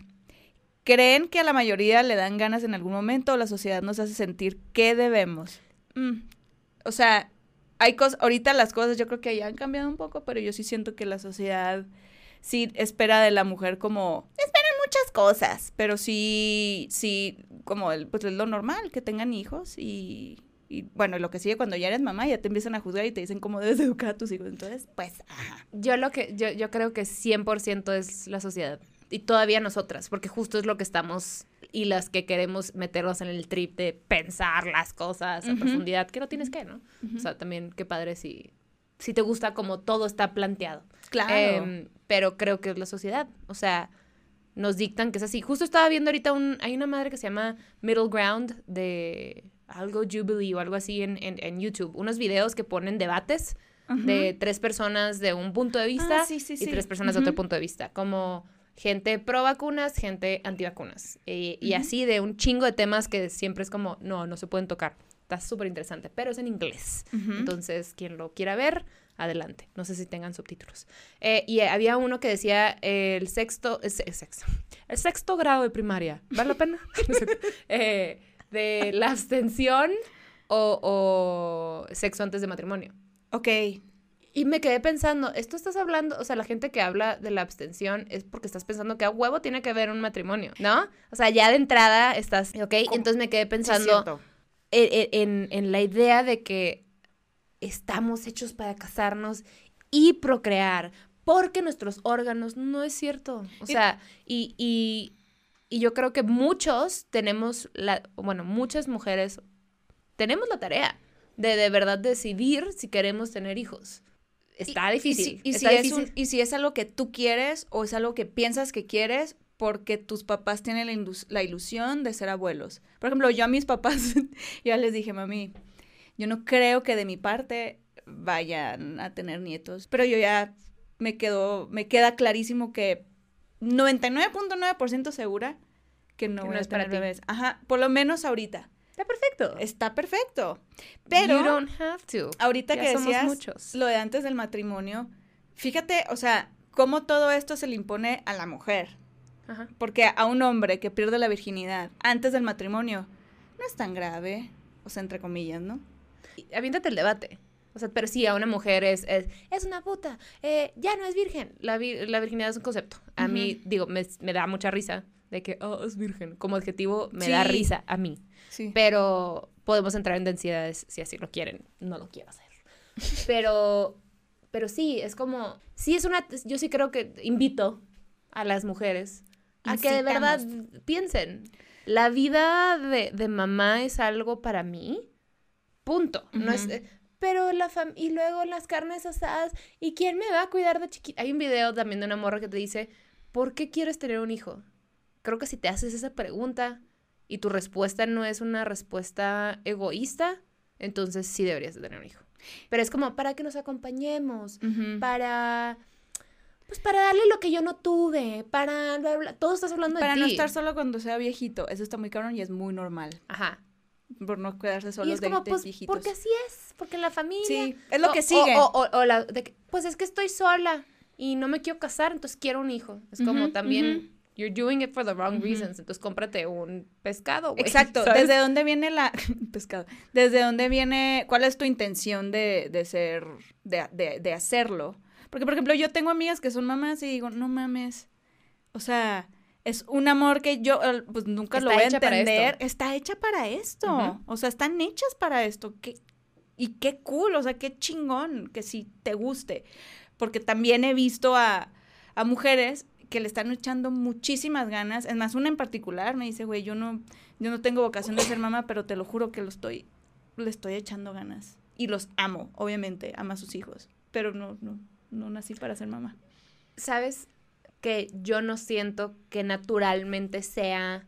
¿Creen que a la mayoría le dan ganas en algún momento o la sociedad nos hace sentir que debemos? Mm, O sea, hay cosas, ahorita las cosas yo creo que ya han cambiado un poco, pero yo sí siento que la sociedad sí espera de la mujer como, esperan muchas cosas, pero sí, sí, como el, pues es lo normal, que tengan hijos y, y bueno, lo que sigue cuando ya eres mamá, ya te empiezan a juzgar y te dicen cómo debes educar a tus hijos, entonces, pues, ajá. Yo lo que, yo, yo creo que 100% es la sociedad. Y todavía nosotras, porque justo es lo que estamos y las que queremos meternos en el trip de pensar las cosas a profundidad, que no tienes que, ¿no? O sea, también qué padre si, si te gusta como todo está planteado. Claro. Em, pero creo que es la sociedad. O sea, nos dictan que es así. Justo estaba viendo ahorita un. Hay una madre que se llama Middle Ground de algo Jubilee o algo así en, en, en YouTube. Unos videos que ponen debates de tres personas de un punto de vista Ah, sí, sí, y tres personas de otro punto de vista. Como gente pro vacunas, gente antivacunas. Y, y así de un chingo de temas que siempre es como, no, no se pueden tocar. Está súper interesante, pero es en inglés. Entonces, quien lo quiera ver, adelante. No sé si tengan subtítulos. Eh, y había uno que decía eh, el sexto, el, se- el sexto, el sexto grado de primaria. ¿Vale la pena? (laughs) Eh, de la abstención o, o sexo antes de matrimonio. Ok. Y me quedé pensando, esto estás hablando, o sea, la gente que habla de la abstención es porque estás pensando que a huevo tiene que haber un matrimonio, ¿no? O sea, ya de entrada estás, ¿ok? Entonces me quedé pensando en, en- en- en la idea de que estamos hechos para casarnos y procrear, porque nuestros órganos no es cierto. O sea, y, y, y yo creo que muchos tenemos, la, bueno, muchas mujeres tenemos la tarea de de verdad decidir si queremos tener hijos. Está Y- difícil. Y si, está es difícil. un- y si es algo que tú quieres o es algo que piensas que quieres porque tus papás tienen la, ilusión de ser abuelos. Por ejemplo, yo a mis papás (laughs) ya les dije, mami, yo no creo que de mi parte vayan a tener nietos, pero yo ya me quedo, me queda clarísimo que 99.9% segura que no Que voy no a es para tener ti. bebés. Ajá, por lo menos ahorita. Está perfecto. Está perfecto. Pero You don't have to. ahorita Ya que decías muchos. lo de antes del matrimonio, fíjate, o sea, cómo todo esto se le impone a la mujer. Ajá. Porque a un hombre que pierde la virginidad antes del matrimonio no es tan grave, o sea, entre comillas, ¿no? Aviéntate el debate. O sea, pero sí, a una mujer es, es, es una puta, eh, ya no es virgen. La, vi- la virginidad es un concepto. A mí, digo, me, me da mucha risa de que, oh, es virgen. Como adjetivo, me da risa a mí. Sí. Pero podemos entrar en densidades si así lo quieren. No lo quiero hacer. Pero, pero sí, es como, sí es una, yo sí creo que invito a las mujeres a que de verdad piensen, la vida de, de mamá es algo para mí, punto. No es, eh, pero la fam y luego las carnes asadas, ¿y quién me va a cuidar de chiquita? Hay un video también de una morra que te dice, ¿por qué quieres tener un hijo? Creo que si te haces esa pregunta y tu respuesta no es una respuesta egoísta, entonces sí deberías de tener un hijo. Pero es como para que nos acompañemos, para pues para darle lo que yo no tuve, para bla, bla, todo estás hablando Para de no ti. estar solo cuando sea viejito. Eso está muy cabrón y es muy normal. Ajá. Por no quedarse solo y es de, como de pues viejitos. porque así es, porque la familia Sí, es lo O- que sigue. O, o- o la de que, pues es que estoy sola y no me quiero casar, entonces quiero un hijo. Es como también you're doing it for the wrong reasons, entonces cómprate un pescado, güey. Exacto. (laughs) ¿sabes? ¿Desde dónde viene la (laughs) pescado? ¿Desde dónde viene? ¿Cuál es tu intención de, de ser, de, de, de hacerlo? Porque, por ejemplo, yo tengo amigas que son mamás y digo, no mames. O sea, es un amor que yo eh, pues nunca lo voy a entender. Está hecha para esto. O sea, están hechas para esto. Qué, y qué cool, o sea, qué chingón que si te guste. Porque también he visto a, a mujeres que le están echando muchísimas ganas. Es más, una en particular me dice, güey, yo no, yo no tengo vocación de ser mamá, pero te lo juro que lo estoy, le estoy echando ganas. Y los amo, obviamente, ama a sus hijos. Pero no, no, no nací para ser mamá. ¿Sabes? Que yo no siento que naturalmente sea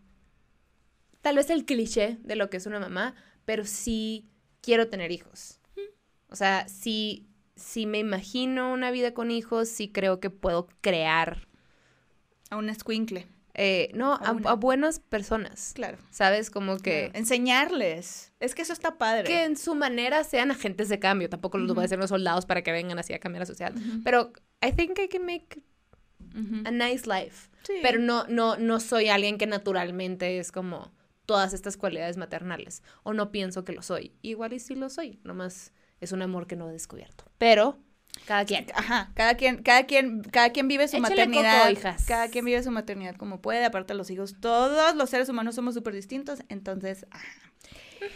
tal vez el cliché de lo que es una mamá, pero sí quiero tener hijos. O sea, sí, sí me imagino una vida con hijos, sí creo que puedo crear, A un escuincle. eh, no, A a, una. a buenas personas. Claro. ¿Sabes? Como que... Claro. Enseñarles. Es que eso está padre. que en su manera sean agentes de cambio. Tampoco los voy a hacer los soldados para que vengan así a cambiar la sociedad. Pero I think I can make A nice life. Sí. Pero no, no, no soy alguien que naturalmente es como todas estas cualidades maternales. O no pienso que lo soy. Igual y sí lo soy. Nomás es un amor que no he descubierto. Pero cada quien. Ajá, cada quien, cada quien, cada quien vive su Échale maternidad. coco, hijas. Cada quien vive su maternidad como puede, aparte los hijos, todos los seres humanos somos súper distintos, entonces, ajá.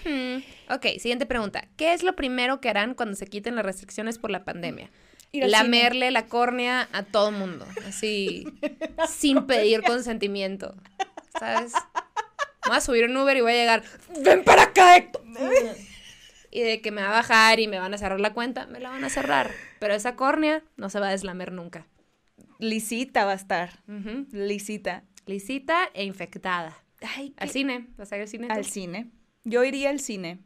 Hmm. Ok, siguiente pregunta. ¿Qué es lo primero que harán cuando se quiten las restricciones por la pandemia? Lamerle la córnea a todo mundo, así, (laughs) sin pedir consentimiento, ¿sabes? Voy a subir un Uber y voy a llegar, ven para acá, Héctor. Y de que me va a bajar y me van a cerrar la cuenta, me la van a cerrar. Pero esa córnea no se va a deslamer nunca. Lisita va a estar, Ujú. lisita. Lisita e infectada. Ay, Al cine, ¿vas a ir al cine? tú? al cine. Yo iría al cine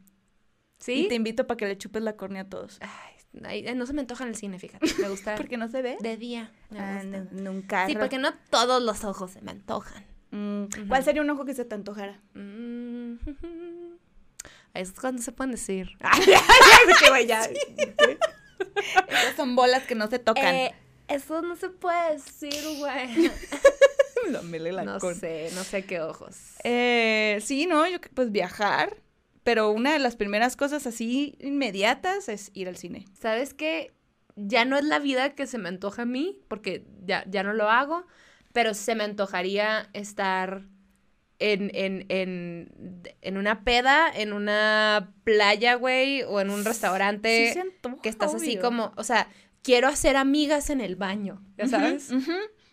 ¿Sí? y te invito para que le chupes la córnea a todos. Ay, ay, no se me antoja en el cine, fíjate. Me gusta (laughs) Porque no se ve. de día. me Ah, gusta. no, nunca. Sí, porque no todos los ojos se me antojan. Mm, ¿Cuál sería un ojo que se te antojara? Mm, (laughs) Es cuando se pueden decir. (laughs) que vaya. Esas son bolas que no se tocan. Eh, eso no se puede decir, güey. No sé, no sé qué ojos. Eh, sí, no, yo pues viajar, pero una de las primeras cosas así inmediatas es ir al cine. ¿Sabes qué? Ya no es la vida que se me antoja a mí, porque ya, ya no lo hago, pero se me antojaría estar en, en, en, en una peda, en una playa, güey, o en un restaurante Sí se antoja, que estás así como, o sea, quiero hacer amigas en el baño, ¿ya sabes?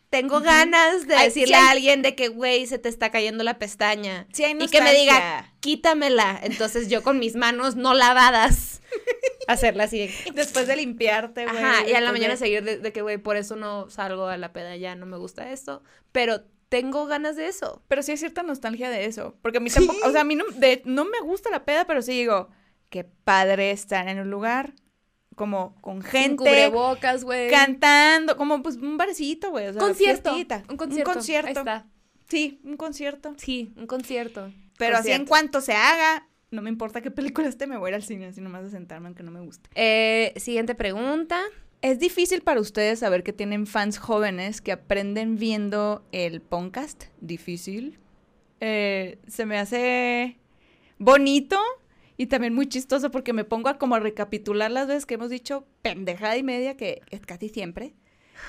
Tengo ganas de Ay, decirle sí hay- a alguien de que, güey, se te está cayendo la pestaña. Sí hay y que me diga, quítamela. Entonces yo con mis manos no lavadas, (laughs) hacerla así. de- Después de limpiarte, güey. Ajá, y a la mañana de- seguir de, de que, güey, por eso no salgo a la peda, ya no me gusta esto. Pero tengo ganas de eso. Pero sí hay cierta nostalgia de eso. Porque a mí tampoco, o sea, a mí no, de- no me gusta la peda, pero sí digo, qué padre estar en un lugar como con Sin gente, cubrebocas, güey. cantando, como pues un barecito, güey. O sea, concierto. Un concierto. Un concierto. Ahí está. Sí, un concierto. Sí, un concierto. Pero así en cuanto se haga, no me importa qué película esté, me voy a ir al cine, así nomás de sentarme aunque no me guste. Eh, siguiente pregunta. ¿Es difícil para ustedes saber que tienen fans jóvenes que aprenden viendo el podcast? Difícil. Eh, se me hace bonito y también muy chistoso porque me pongo a como a recapitular las veces que hemos dicho pendejada y media, que es casi siempre.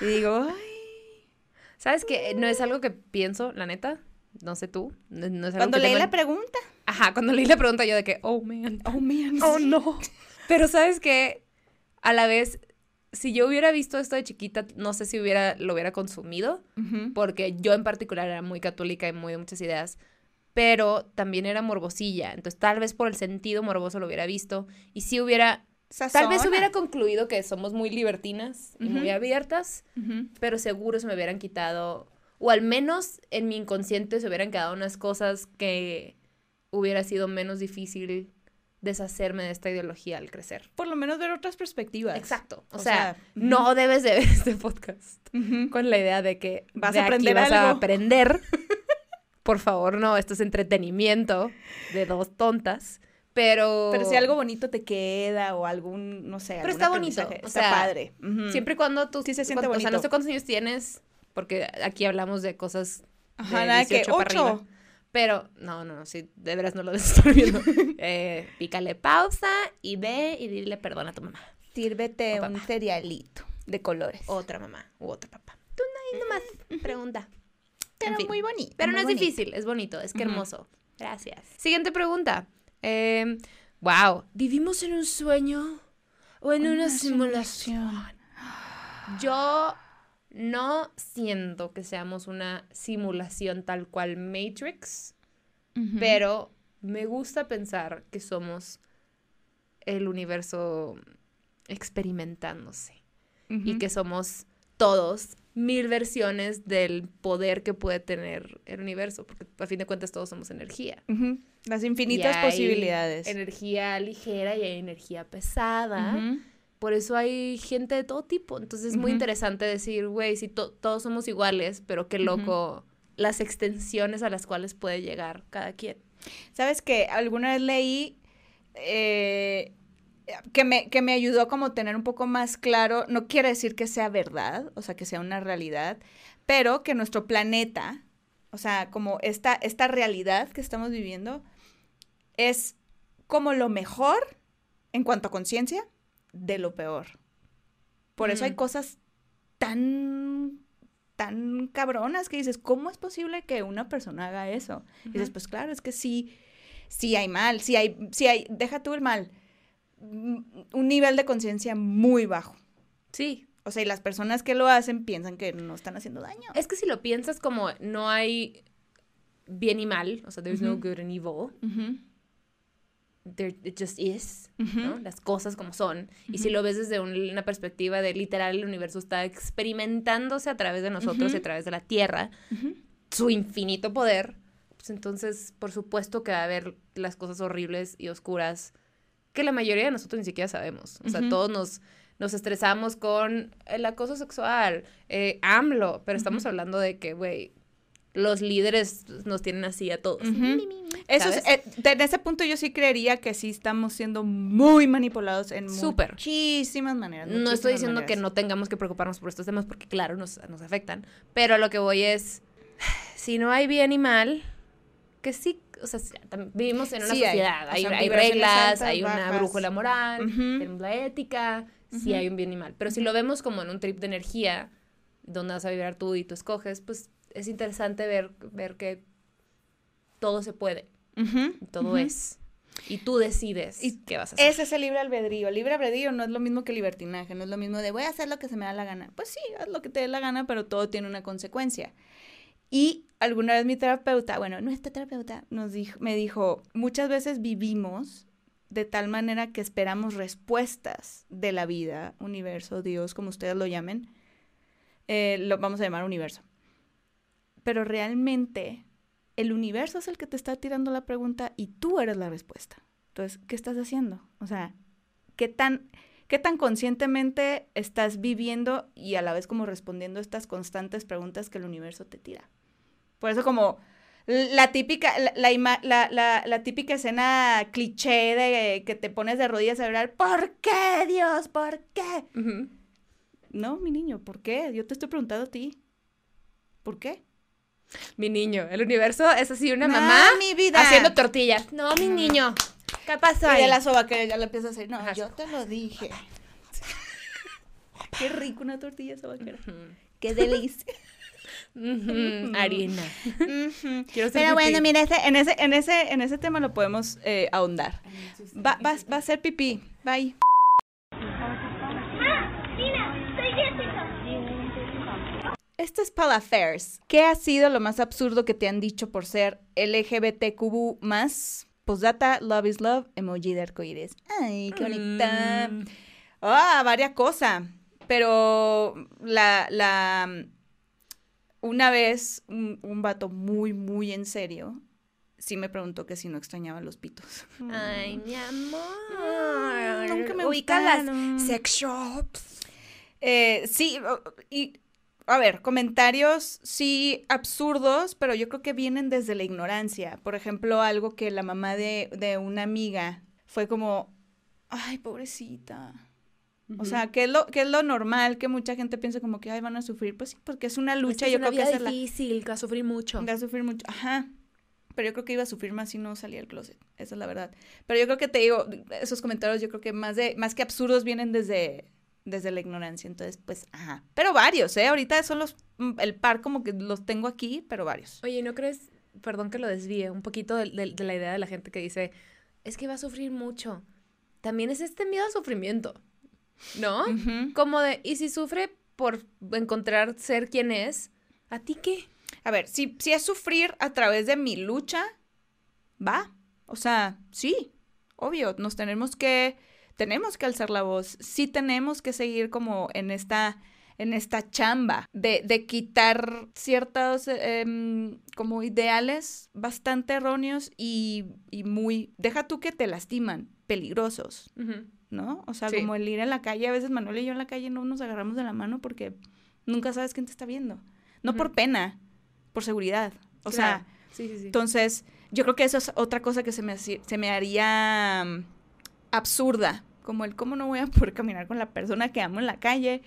Y digo, ay, ¿Sabes que No es algo que pienso, la neta. No sé tú. No, no es algo cuando que leí tengo la pregunta, Ajá, cuando leí la pregunta yo de que, oh, man. oh, man. Oh, no. Pero sabes que a la vez, si yo hubiera visto esto de chiquita, no sé si hubiera, lo hubiera consumido, porque yo en particular era muy católica y muy de muchas ideas, pero también era morbosilla, entonces tal vez por el sentido morboso lo hubiera visto y sí hubiera Tal vez hubiera concluido que somos muy libertinas y muy abiertas, pero seguro se me hubieran quitado, o al menos en mi inconsciente se hubieran quedado unas cosas que hubiera sido menos difícil deshacerme de esta ideología al crecer. Por lo menos ver otras perspectivas. Exacto. O, O sea, no debes de ver este podcast con la idea de que Vas de a aquí aprender vas a aprender. (laughs) Por favor, no, esto es entretenimiento de dos tontas. Pero, Pero si algo bonito te queda o algún, no sé, Pero está bonito, o está sea, padre. Ujú. siempre y cuando tú... Sí se siente cuando- O sea, no bonito. sé cuántos años tienes, porque aquí hablamos de cosas Ajá, de nada que 18 para ocho. arriba. Pero, no, no, no, sí, de veras no lo (laughs) estar viendo. eh, pícale pausa y ve y dile perdón a tu mamá. Sírvete un cerealito de colores. Otra mamá u otro papá. Tú ahí nomás pregunta. Pero en fin. muy bonito. Pero no es bonito. difícil, es bonito, es que hermoso. Gracias. Siguiente pregunta. Eh, wow, ¿vivimos en un sueño o en una, Una simulación? simulación. Yo no siento que seamos una simulación tal cual Matrix, pero me gusta pensar que somos el universo experimentándose y que somos todos mil versiones del poder que puede tener el universo, porque a fin de cuentas todos somos energía. Las infinitas Y hay posibilidades. Energía ligera y hay energía pesada. Por eso hay gente de todo tipo. Entonces es muy interesante decir, güey, si to- todos somos iguales, pero qué loco las extensiones a las cuales puede llegar cada quien. Sabes que alguna vez leí eh, que, me, que me ayudó como a tener un poco más claro, no quiere decir que sea verdad, o sea, que sea una realidad, pero que nuestro planeta, o sea, como esta, esta realidad que estamos viviendo, es como lo mejor en cuanto a conciencia de lo peor. Por eso hay Mm. cosas tan tan cabronas que dices, ¿cómo es posible que una persona haga eso? Y dices, pues claro, es que sí, sí hay mal, sí hay, sí hay, deja tú el mal, un nivel de conciencia muy bajo. Sí. O sea, y las personas que lo hacen piensan que no están haciendo daño. Es que si lo piensas como no hay bien y mal, o sea, there's no good and evil, there, it just is. Las cosas como son. Y si lo ves desde un- una perspectiva de literal, el universo está experimentándose a través de nosotros y a través de la Tierra, su infinito poder, pues entonces, por supuesto que va a haber las cosas horribles y oscuras que la mayoría de nosotros ni siquiera sabemos. O sea, todos nos, nos estresamos con el acoso sexual, eh, AMLO, pero estamos hablando de que, güey, los líderes nos tienen así a todos. Eso es, eh, ese punto yo sí creería que sí estamos siendo muy manipulados en Súper. muchísimas maneras. No estoy diciendo que no tengamos que preocuparnos por estos temas porque claro, nos, nos afectan, pero lo que voy es, (sighs) si no hay bien y mal, que sí, o sea, vivimos en una Sí hay, sociedad, o hay, sea, hay vibraciones reglas, altas, hay una brújula moral, tenemos la ética, sí hay un bien y mal, pero si lo vemos como en un trip de energía, donde vas a vibrar tú y tú escoges, pues es interesante ver, ver que todo se puede, todo es, y tú decides Y qué vas a hacer. Ese es el libre albedrío. El libre albedrío no es lo mismo que libertinaje, no es lo mismo de voy a hacer lo que se me da la gana. Pues sí, haz lo que te dé la gana, pero todo tiene una consecuencia. Y alguna vez mi terapeuta, bueno, nuestra terapeuta nos dijo, me dijo, muchas veces vivimos de tal manera que esperamos respuestas de la vida, universo, Dios, como ustedes lo llamen, eh, lo vamos a llamar universo. Pero realmente el universo es el que te está tirando la pregunta y tú eres la respuesta. Entonces, ¿qué estás haciendo? O sea, ¿qué tan, qué tan conscientemente estás viviendo y a la vez como respondiendo estas constantes preguntas que el universo te tira? Por eso como la típica, la, la la- la- la típica escena cliché de que te pones de rodillas a llorar, ¿por qué, Dios? ¿Por qué? No, mi niño, ¿por qué? Yo te estoy preguntando a ti. ¿Por qué? Mi niño, el universo es así una No, mamá mi vida. haciendo tortillas. No, mi niño. ¿Qué pasó Y de la sobaquera ya le empieza a decir, no, Ajá. yo te lo dije. (laughs) Qué rico una tortilla sobaquera. Ujú. Qué delicia. Ujú, Harina. Pero bueno, mira, ese- en, ese, en, ese, en ese tema lo podemos eh, ahondar. Va, va, va a ser pipí. Bye. Esto es Palafairs. ¿Qué ha sido lo más absurdo que te han dicho por ser LGBTQ más Postdata, love is love, emoji de arcoíris. Ay, qué bonita. Mm. Ah, varias cosas. Pero la, la, una vez un, un vato muy, muy en serio, sí me preguntó que si no extrañaba los pitos. Ay, mi amor. Mm, nunca me Ubica las sex shops. Eh, sí, y a ver, comentarios sí absurdos, pero yo creo que vienen desde la ignorancia. Por ejemplo, algo que la mamá de, de una amiga fue como, ay, pobrecita. O sea, que es, lo, que es lo normal, que mucha gente piensa como que, ay, van a sufrir. Pues sí, porque es una lucha, es yo una creo vida esa es la- difícil, que va a sufrir mucho. Va a sufrir mucho. Ajá. Pero yo creo que iba a sufrir más si no salía del closet. Esa es la verdad. Pero yo creo que te digo, esos comentarios yo creo que más de, más que absurdos vienen desde, desde la ignorancia. Entonces, pues, ajá. Pero varios, ¿eh? Ahorita son los, mm, el par como que los tengo aquí, pero varios. Oye, ¿no crees, perdón que lo desvíe, un poquito de, de- de la idea de la gente que dice, es que va a sufrir mucho? También es este miedo al sufrimiento, ¿no? Como de, ¿y si sufre por encontrar ser quien es? ¿A ti qué? A ver, si, si es sufrir a través de mi lucha, va. O sea, sí, obvio, nos tenemos que, tenemos que alzar la voz. Sí tenemos que seguir como en esta, en esta chamba de, de quitar ciertos eh, em, como ideales bastante erróneos y, y muy, deja tú que te lastiman, peligrosos. ¿No? O sea, Sí. como el ir en la calle, a veces Manuel y yo en la calle no nos agarramos de la mano porque nunca sabes quién te está viendo. No por pena, por seguridad. O Claro. sea, sí, sí, sí. entonces yo creo que eso es otra cosa que se me, se me haría mm, absurda. Como el cómo no voy a poder caminar con la persona que amo en la calle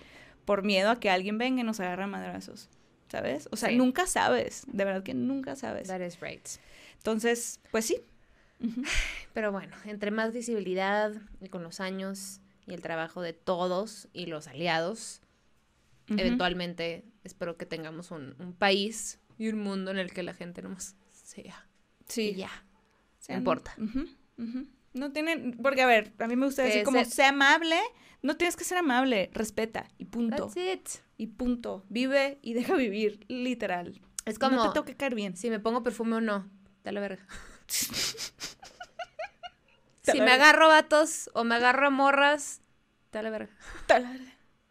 por miedo a que alguien venga y nos agarre a madrazos. ¿Sabes? O sea, nunca sabes. De verdad que nunca sabes. That is right. Entonces, pues sí. Pero bueno, entre más visibilidad y con los años y el trabajo de todos y los aliados, eventualmente espero que tengamos un, un país y un mundo en el que la gente nomás sea. Sí. Y ya. No Sean- importa. No tienen, porque a ver, a mí me gusta decir como ser- sea amable, no tienes que ser amable, respeta y punto. That's it. Y punto. Vive y deja vivir, literal. Es como no te tengo que caer bien. si me pongo perfume o no. Dale verga. Si me verga. agarro vatos o me agarro morras, dale verga. Dale,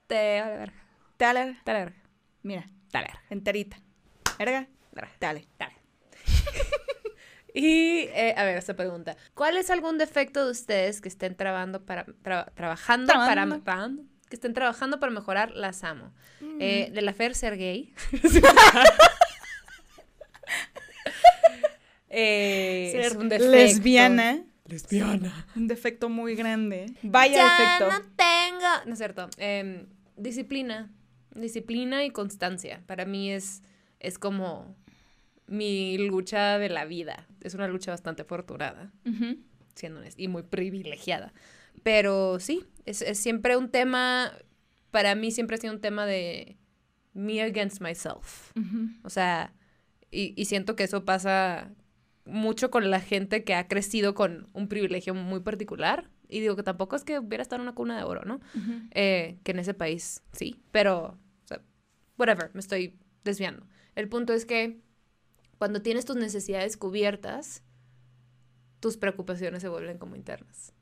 Te verga. dale. Dale verga. Mira, Dale verga. enterita. Verga, Dale. dale. Y, eh, a ver, esta pregunta. ¿Cuál es algún defecto de ustedes que estén trabando para, tra- trabajando Trabando. para... que estén trabajando para mejorar? Las amo. Mm. Eh, de la Fer, ser gay. (laughs) Eh, Ser es un defecto. lesbiana. Lesbiana. Un defecto muy grande. Vaya ya defecto. no tengo. No es cierto. Em, disciplina. Disciplina y constancia. Para mí es, es como mi lucha de la vida. Es una lucha bastante afortunada, siendo honesta, y muy privilegiada. Pero sí, es, es siempre un tema, para mí siempre ha sido un tema de me against myself. O sea, y, y siento que eso pasa mucho con la gente que ha crecido con un privilegio muy particular. Y digo que tampoco es que hubiera estado en una cuna de oro, ¿no? Eh, que en ese país sí, pero, o sea, whatever, me estoy desviando. El punto es que cuando tienes tus necesidades cubiertas, tus preocupaciones se vuelven como internas.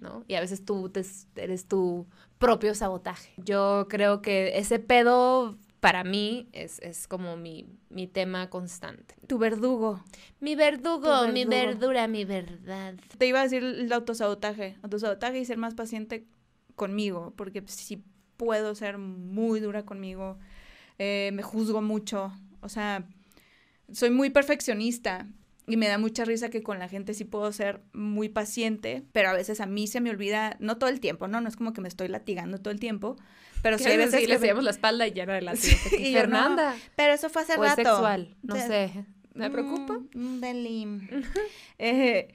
¿no? Y a veces tú te- eres tu propio sabotaje. Yo creo que ese pedo para mí es, es como mi, mi tema constante. Tu verdugo. Mi verdugo, mi verdura, mi verdad. Te iba a decir el autosabotaje. Autosabotaje y ser más paciente conmigo. Porque sí puedo ser muy dura conmigo. eh, me juzgo mucho. O sea, soy muy perfeccionista. Y me da mucha risa que con la gente sí puedo ser muy paciente, pero a veces a mí se me olvida, no todo el tiempo, ¿no? No es como que me estoy latigando todo el tiempo, pero sí hay veces que le hacíamos la espalda y ya era la Sí, y Fernanda. Pero eso fue hace o rato. sexual, no sé. ¿Me preocupa? Mm, mm. Eh,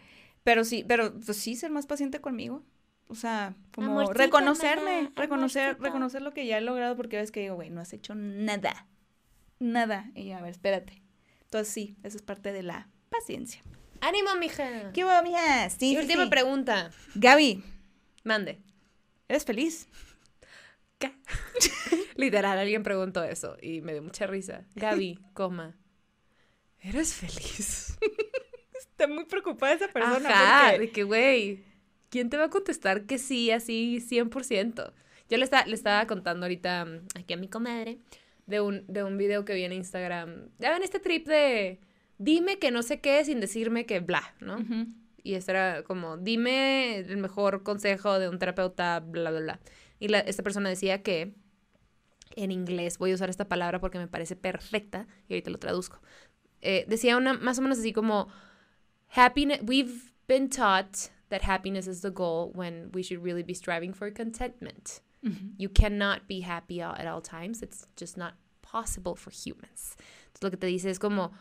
pero sí, pero pues sí, ser más paciente conmigo. O sea, como reconocerme, reconocer, reconocer lo que ya he logrado porque ves que digo, güey, no has hecho nada. Nada. Y yo, a ver, espérate. Entonces sí, eso es parte de la paciencia. ¡Ánimo, mija! ¿Qué hubo, mija? Sí, y sí, última sí. pregunta. Gaby, Mande. ¿eres feliz? ¿Qué? (laughs) Literal, alguien preguntó eso y me dio mucha risa. Gaby, coma. ¿Eres feliz? (laughs) Está muy preocupada esa persona. Ajá, porque- de que, güey, ¿quién te va a contestar que sí, así, 100%? Yo le, esta- le estaba contando ahorita mm, aquí a mi comadre de un, de un video que vi en Instagram. Ya ven este trip de dime que no sé qué sin decirme que bla, ¿no? Ujú. Y esto era como, dime el mejor consejo de un terapeuta, bla, bla, bla. Y la- esta persona decía que en inglés, voy a usar esta palabra porque me parece perfecta y ahorita lo traduzco. Eh, decía una más o menos así como, happiness, we've been taught that happiness is the goal when we should really be striving for contentment. You cannot be happy at all times. It's just not possible for humans. Entonces, lo que te dice es como,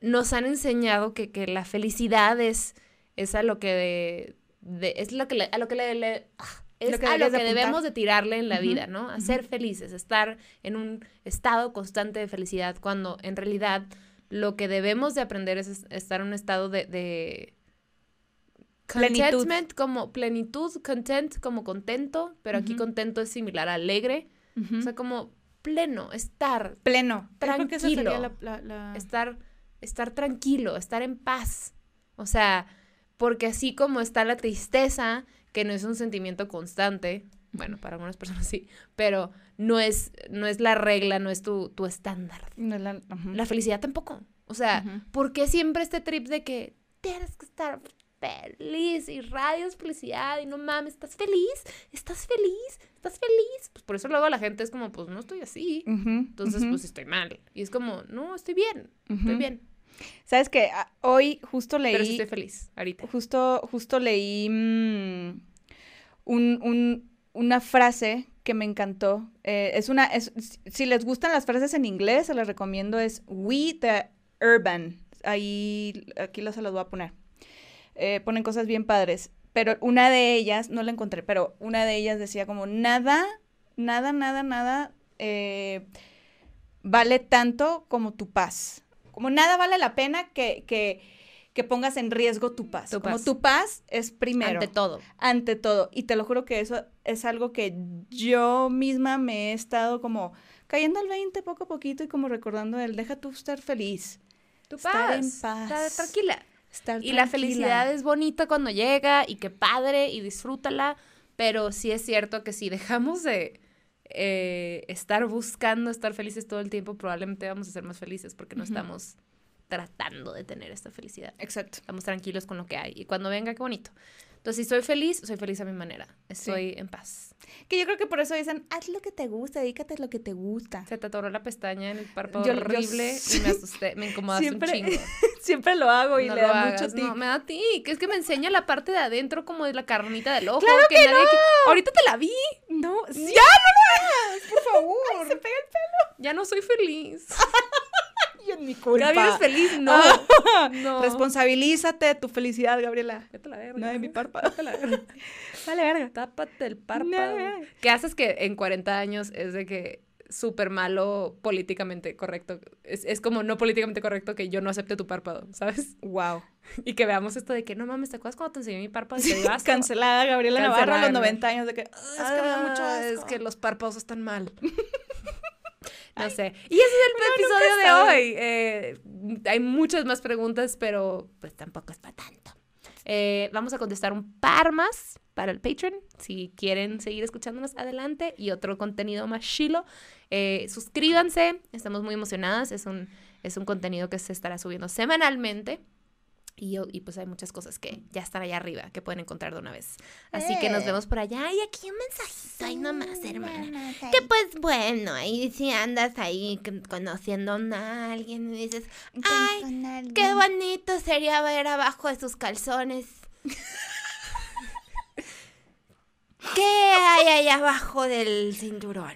nos han enseñado que, que la felicidad es, es a lo que de, de- es lo que le- a lo que le, le- ah, es Lo que a lo de que debemos de tirarle en la vida, ¿no? A ser felices, estar en un estado constante de felicidad, cuando en realidad lo que debemos de aprender es es estar en un estado de, de Plenitud. contentment como plenitud, content como contento, pero aquí contento es similar a alegre, o sea, como pleno, estar, Pleno. Tranquilo. la- la- la- estar, estar tranquilo, estar en paz. O sea, porque así como está la tristeza, que no es un sentimiento constante, bueno, para algunas personas sí, pero no es, no es la regla, no es tu, tu estándar. No, la- felicidad tampoco. O sea, Ujú. ¿por qué siempre este trip de que tienes que estar feliz y radios felicidad y no mames, ¿estás feliz? ¿Estás feliz? ¿Estás feliz? Pues por eso luego la gente es como, pues no estoy así. Entonces, pues estoy mal. Y es como, no, estoy bien, estoy bien. ¿Sabes qué? Ah, Hoy justo leí... Pero sí estoy feliz ahorita. Justo, justo leí mm, un- un- una frase que me encantó. Eh, es una, es- si les gustan las frases en inglés, se las recomiendo, es We the Urban. Ahí, aquí lo se los voy a poner. Eh, ponen cosas bien padres. Pero una de ellas, no la encontré, pero una de ellas decía como, nada, nada, nada, nada eh, vale tanto como tu paz. Como nada vale la pena que, que, que pongas en riesgo tu paz. Tu como paz. tu paz es primero. Ante todo. Ante todo. Y te lo juro que eso es algo que yo misma me he estado como cayendo al 20 poco a poquito y como recordando el deja tú estar feliz. Tu Estar en paz. paz. Estar tranquila. Estar Y la tranquila. felicidad es bonita cuando llega y que padre y disfrútala. Pero sí es cierto que si dejamos de eh, estar buscando estar felices todo el tiempo, probablemente vamos a ser más felices porque no estamos tratando de tener esta felicidad. Exacto. Estamos tranquilos con lo que hay. Y cuando venga, qué bonito. Entonces, si soy feliz, soy feliz a mi manera. Estoy en paz. Que yo creo que por eso dicen, haz lo que te gusta, dedícate a lo que te gusta. Se te atoró la pestaña en el párpado Yo- yo horrible s- y me asusté, me incomodaste Siempre- un chingo. (laughs) Siempre lo hago y no le da hagas, mucho tic. no, me da tic. Es que me enseña la parte de adentro como de la carnita del ojo. ¡Claro que nadie no! qui- Ahorita te la vi. No, ¡Ya, no lo hagas! Por (laughs) favor. se pega el pelo. Ya no soy feliz. (laughs) Y en mi culpa. Gaby eres feliz, no. (laughs) no. Responsabilízate de tu felicidad, Gabriela. Vete la verga. No de mi párpado. Vete la verga. (laughs) Vale, verga. Tápate el párpado. No. ¿Qué haces que en 40 años es de que súper malo políticamente correcto? Es, es como no políticamente correcto que yo no acepte tu párpado, ¿sabes? Wow. (laughs) Y que veamos esto de que no mames, ¿te acuerdas cuando te enseñé mi párpado? Asco? Cancelada Gabriela Navarro a los Cancelarme. 90 años de que "Ah, es que me da mucho Ah, asco. Es que los párpados están mal. No sé. Y ese es el episodio de sabe. hoy. Eh, hay muchas más preguntas, pero pues tampoco es para tanto. Eh, vamos a contestar un par más para el Patreon, si quieren seguir escuchándonos adelante y otro contenido más chilo. Eh, suscríbanse, estamos muy emocionadas. Es un, es un contenido que se estará subiendo semanalmente. Y, pues hay muchas cosas que ya están allá arriba que pueden encontrar de una vez. Así que nos Eh. vemos por allá. Y aquí un mensajito ahí nomás, hermana. Que Que pues bueno, ahí si andas ahí conociendo a alguien y dices, ay, qué bonito sería ver abajo de sus calzones. (laughs) ¿Qué hay ahí abajo del cinturón?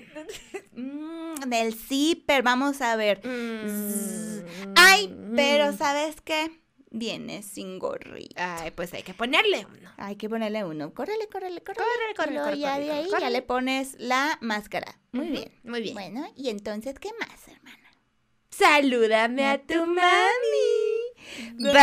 Mm, del zipper, vamos a ver. Mm, Ay, pero mm. ¿sabes qué? Viene sin gorrita. Ay, pues hay que ponerle uno. Hay que ponerle uno. Córrele, córrele, córrele. Córrele, córrele, córrele, ya córrele, de ahí córrele. ya le pones la máscara. Muy bien. Muy bien. Bueno, y entonces, ¿qué más, hermana? Salúdame a tu mami. Bye.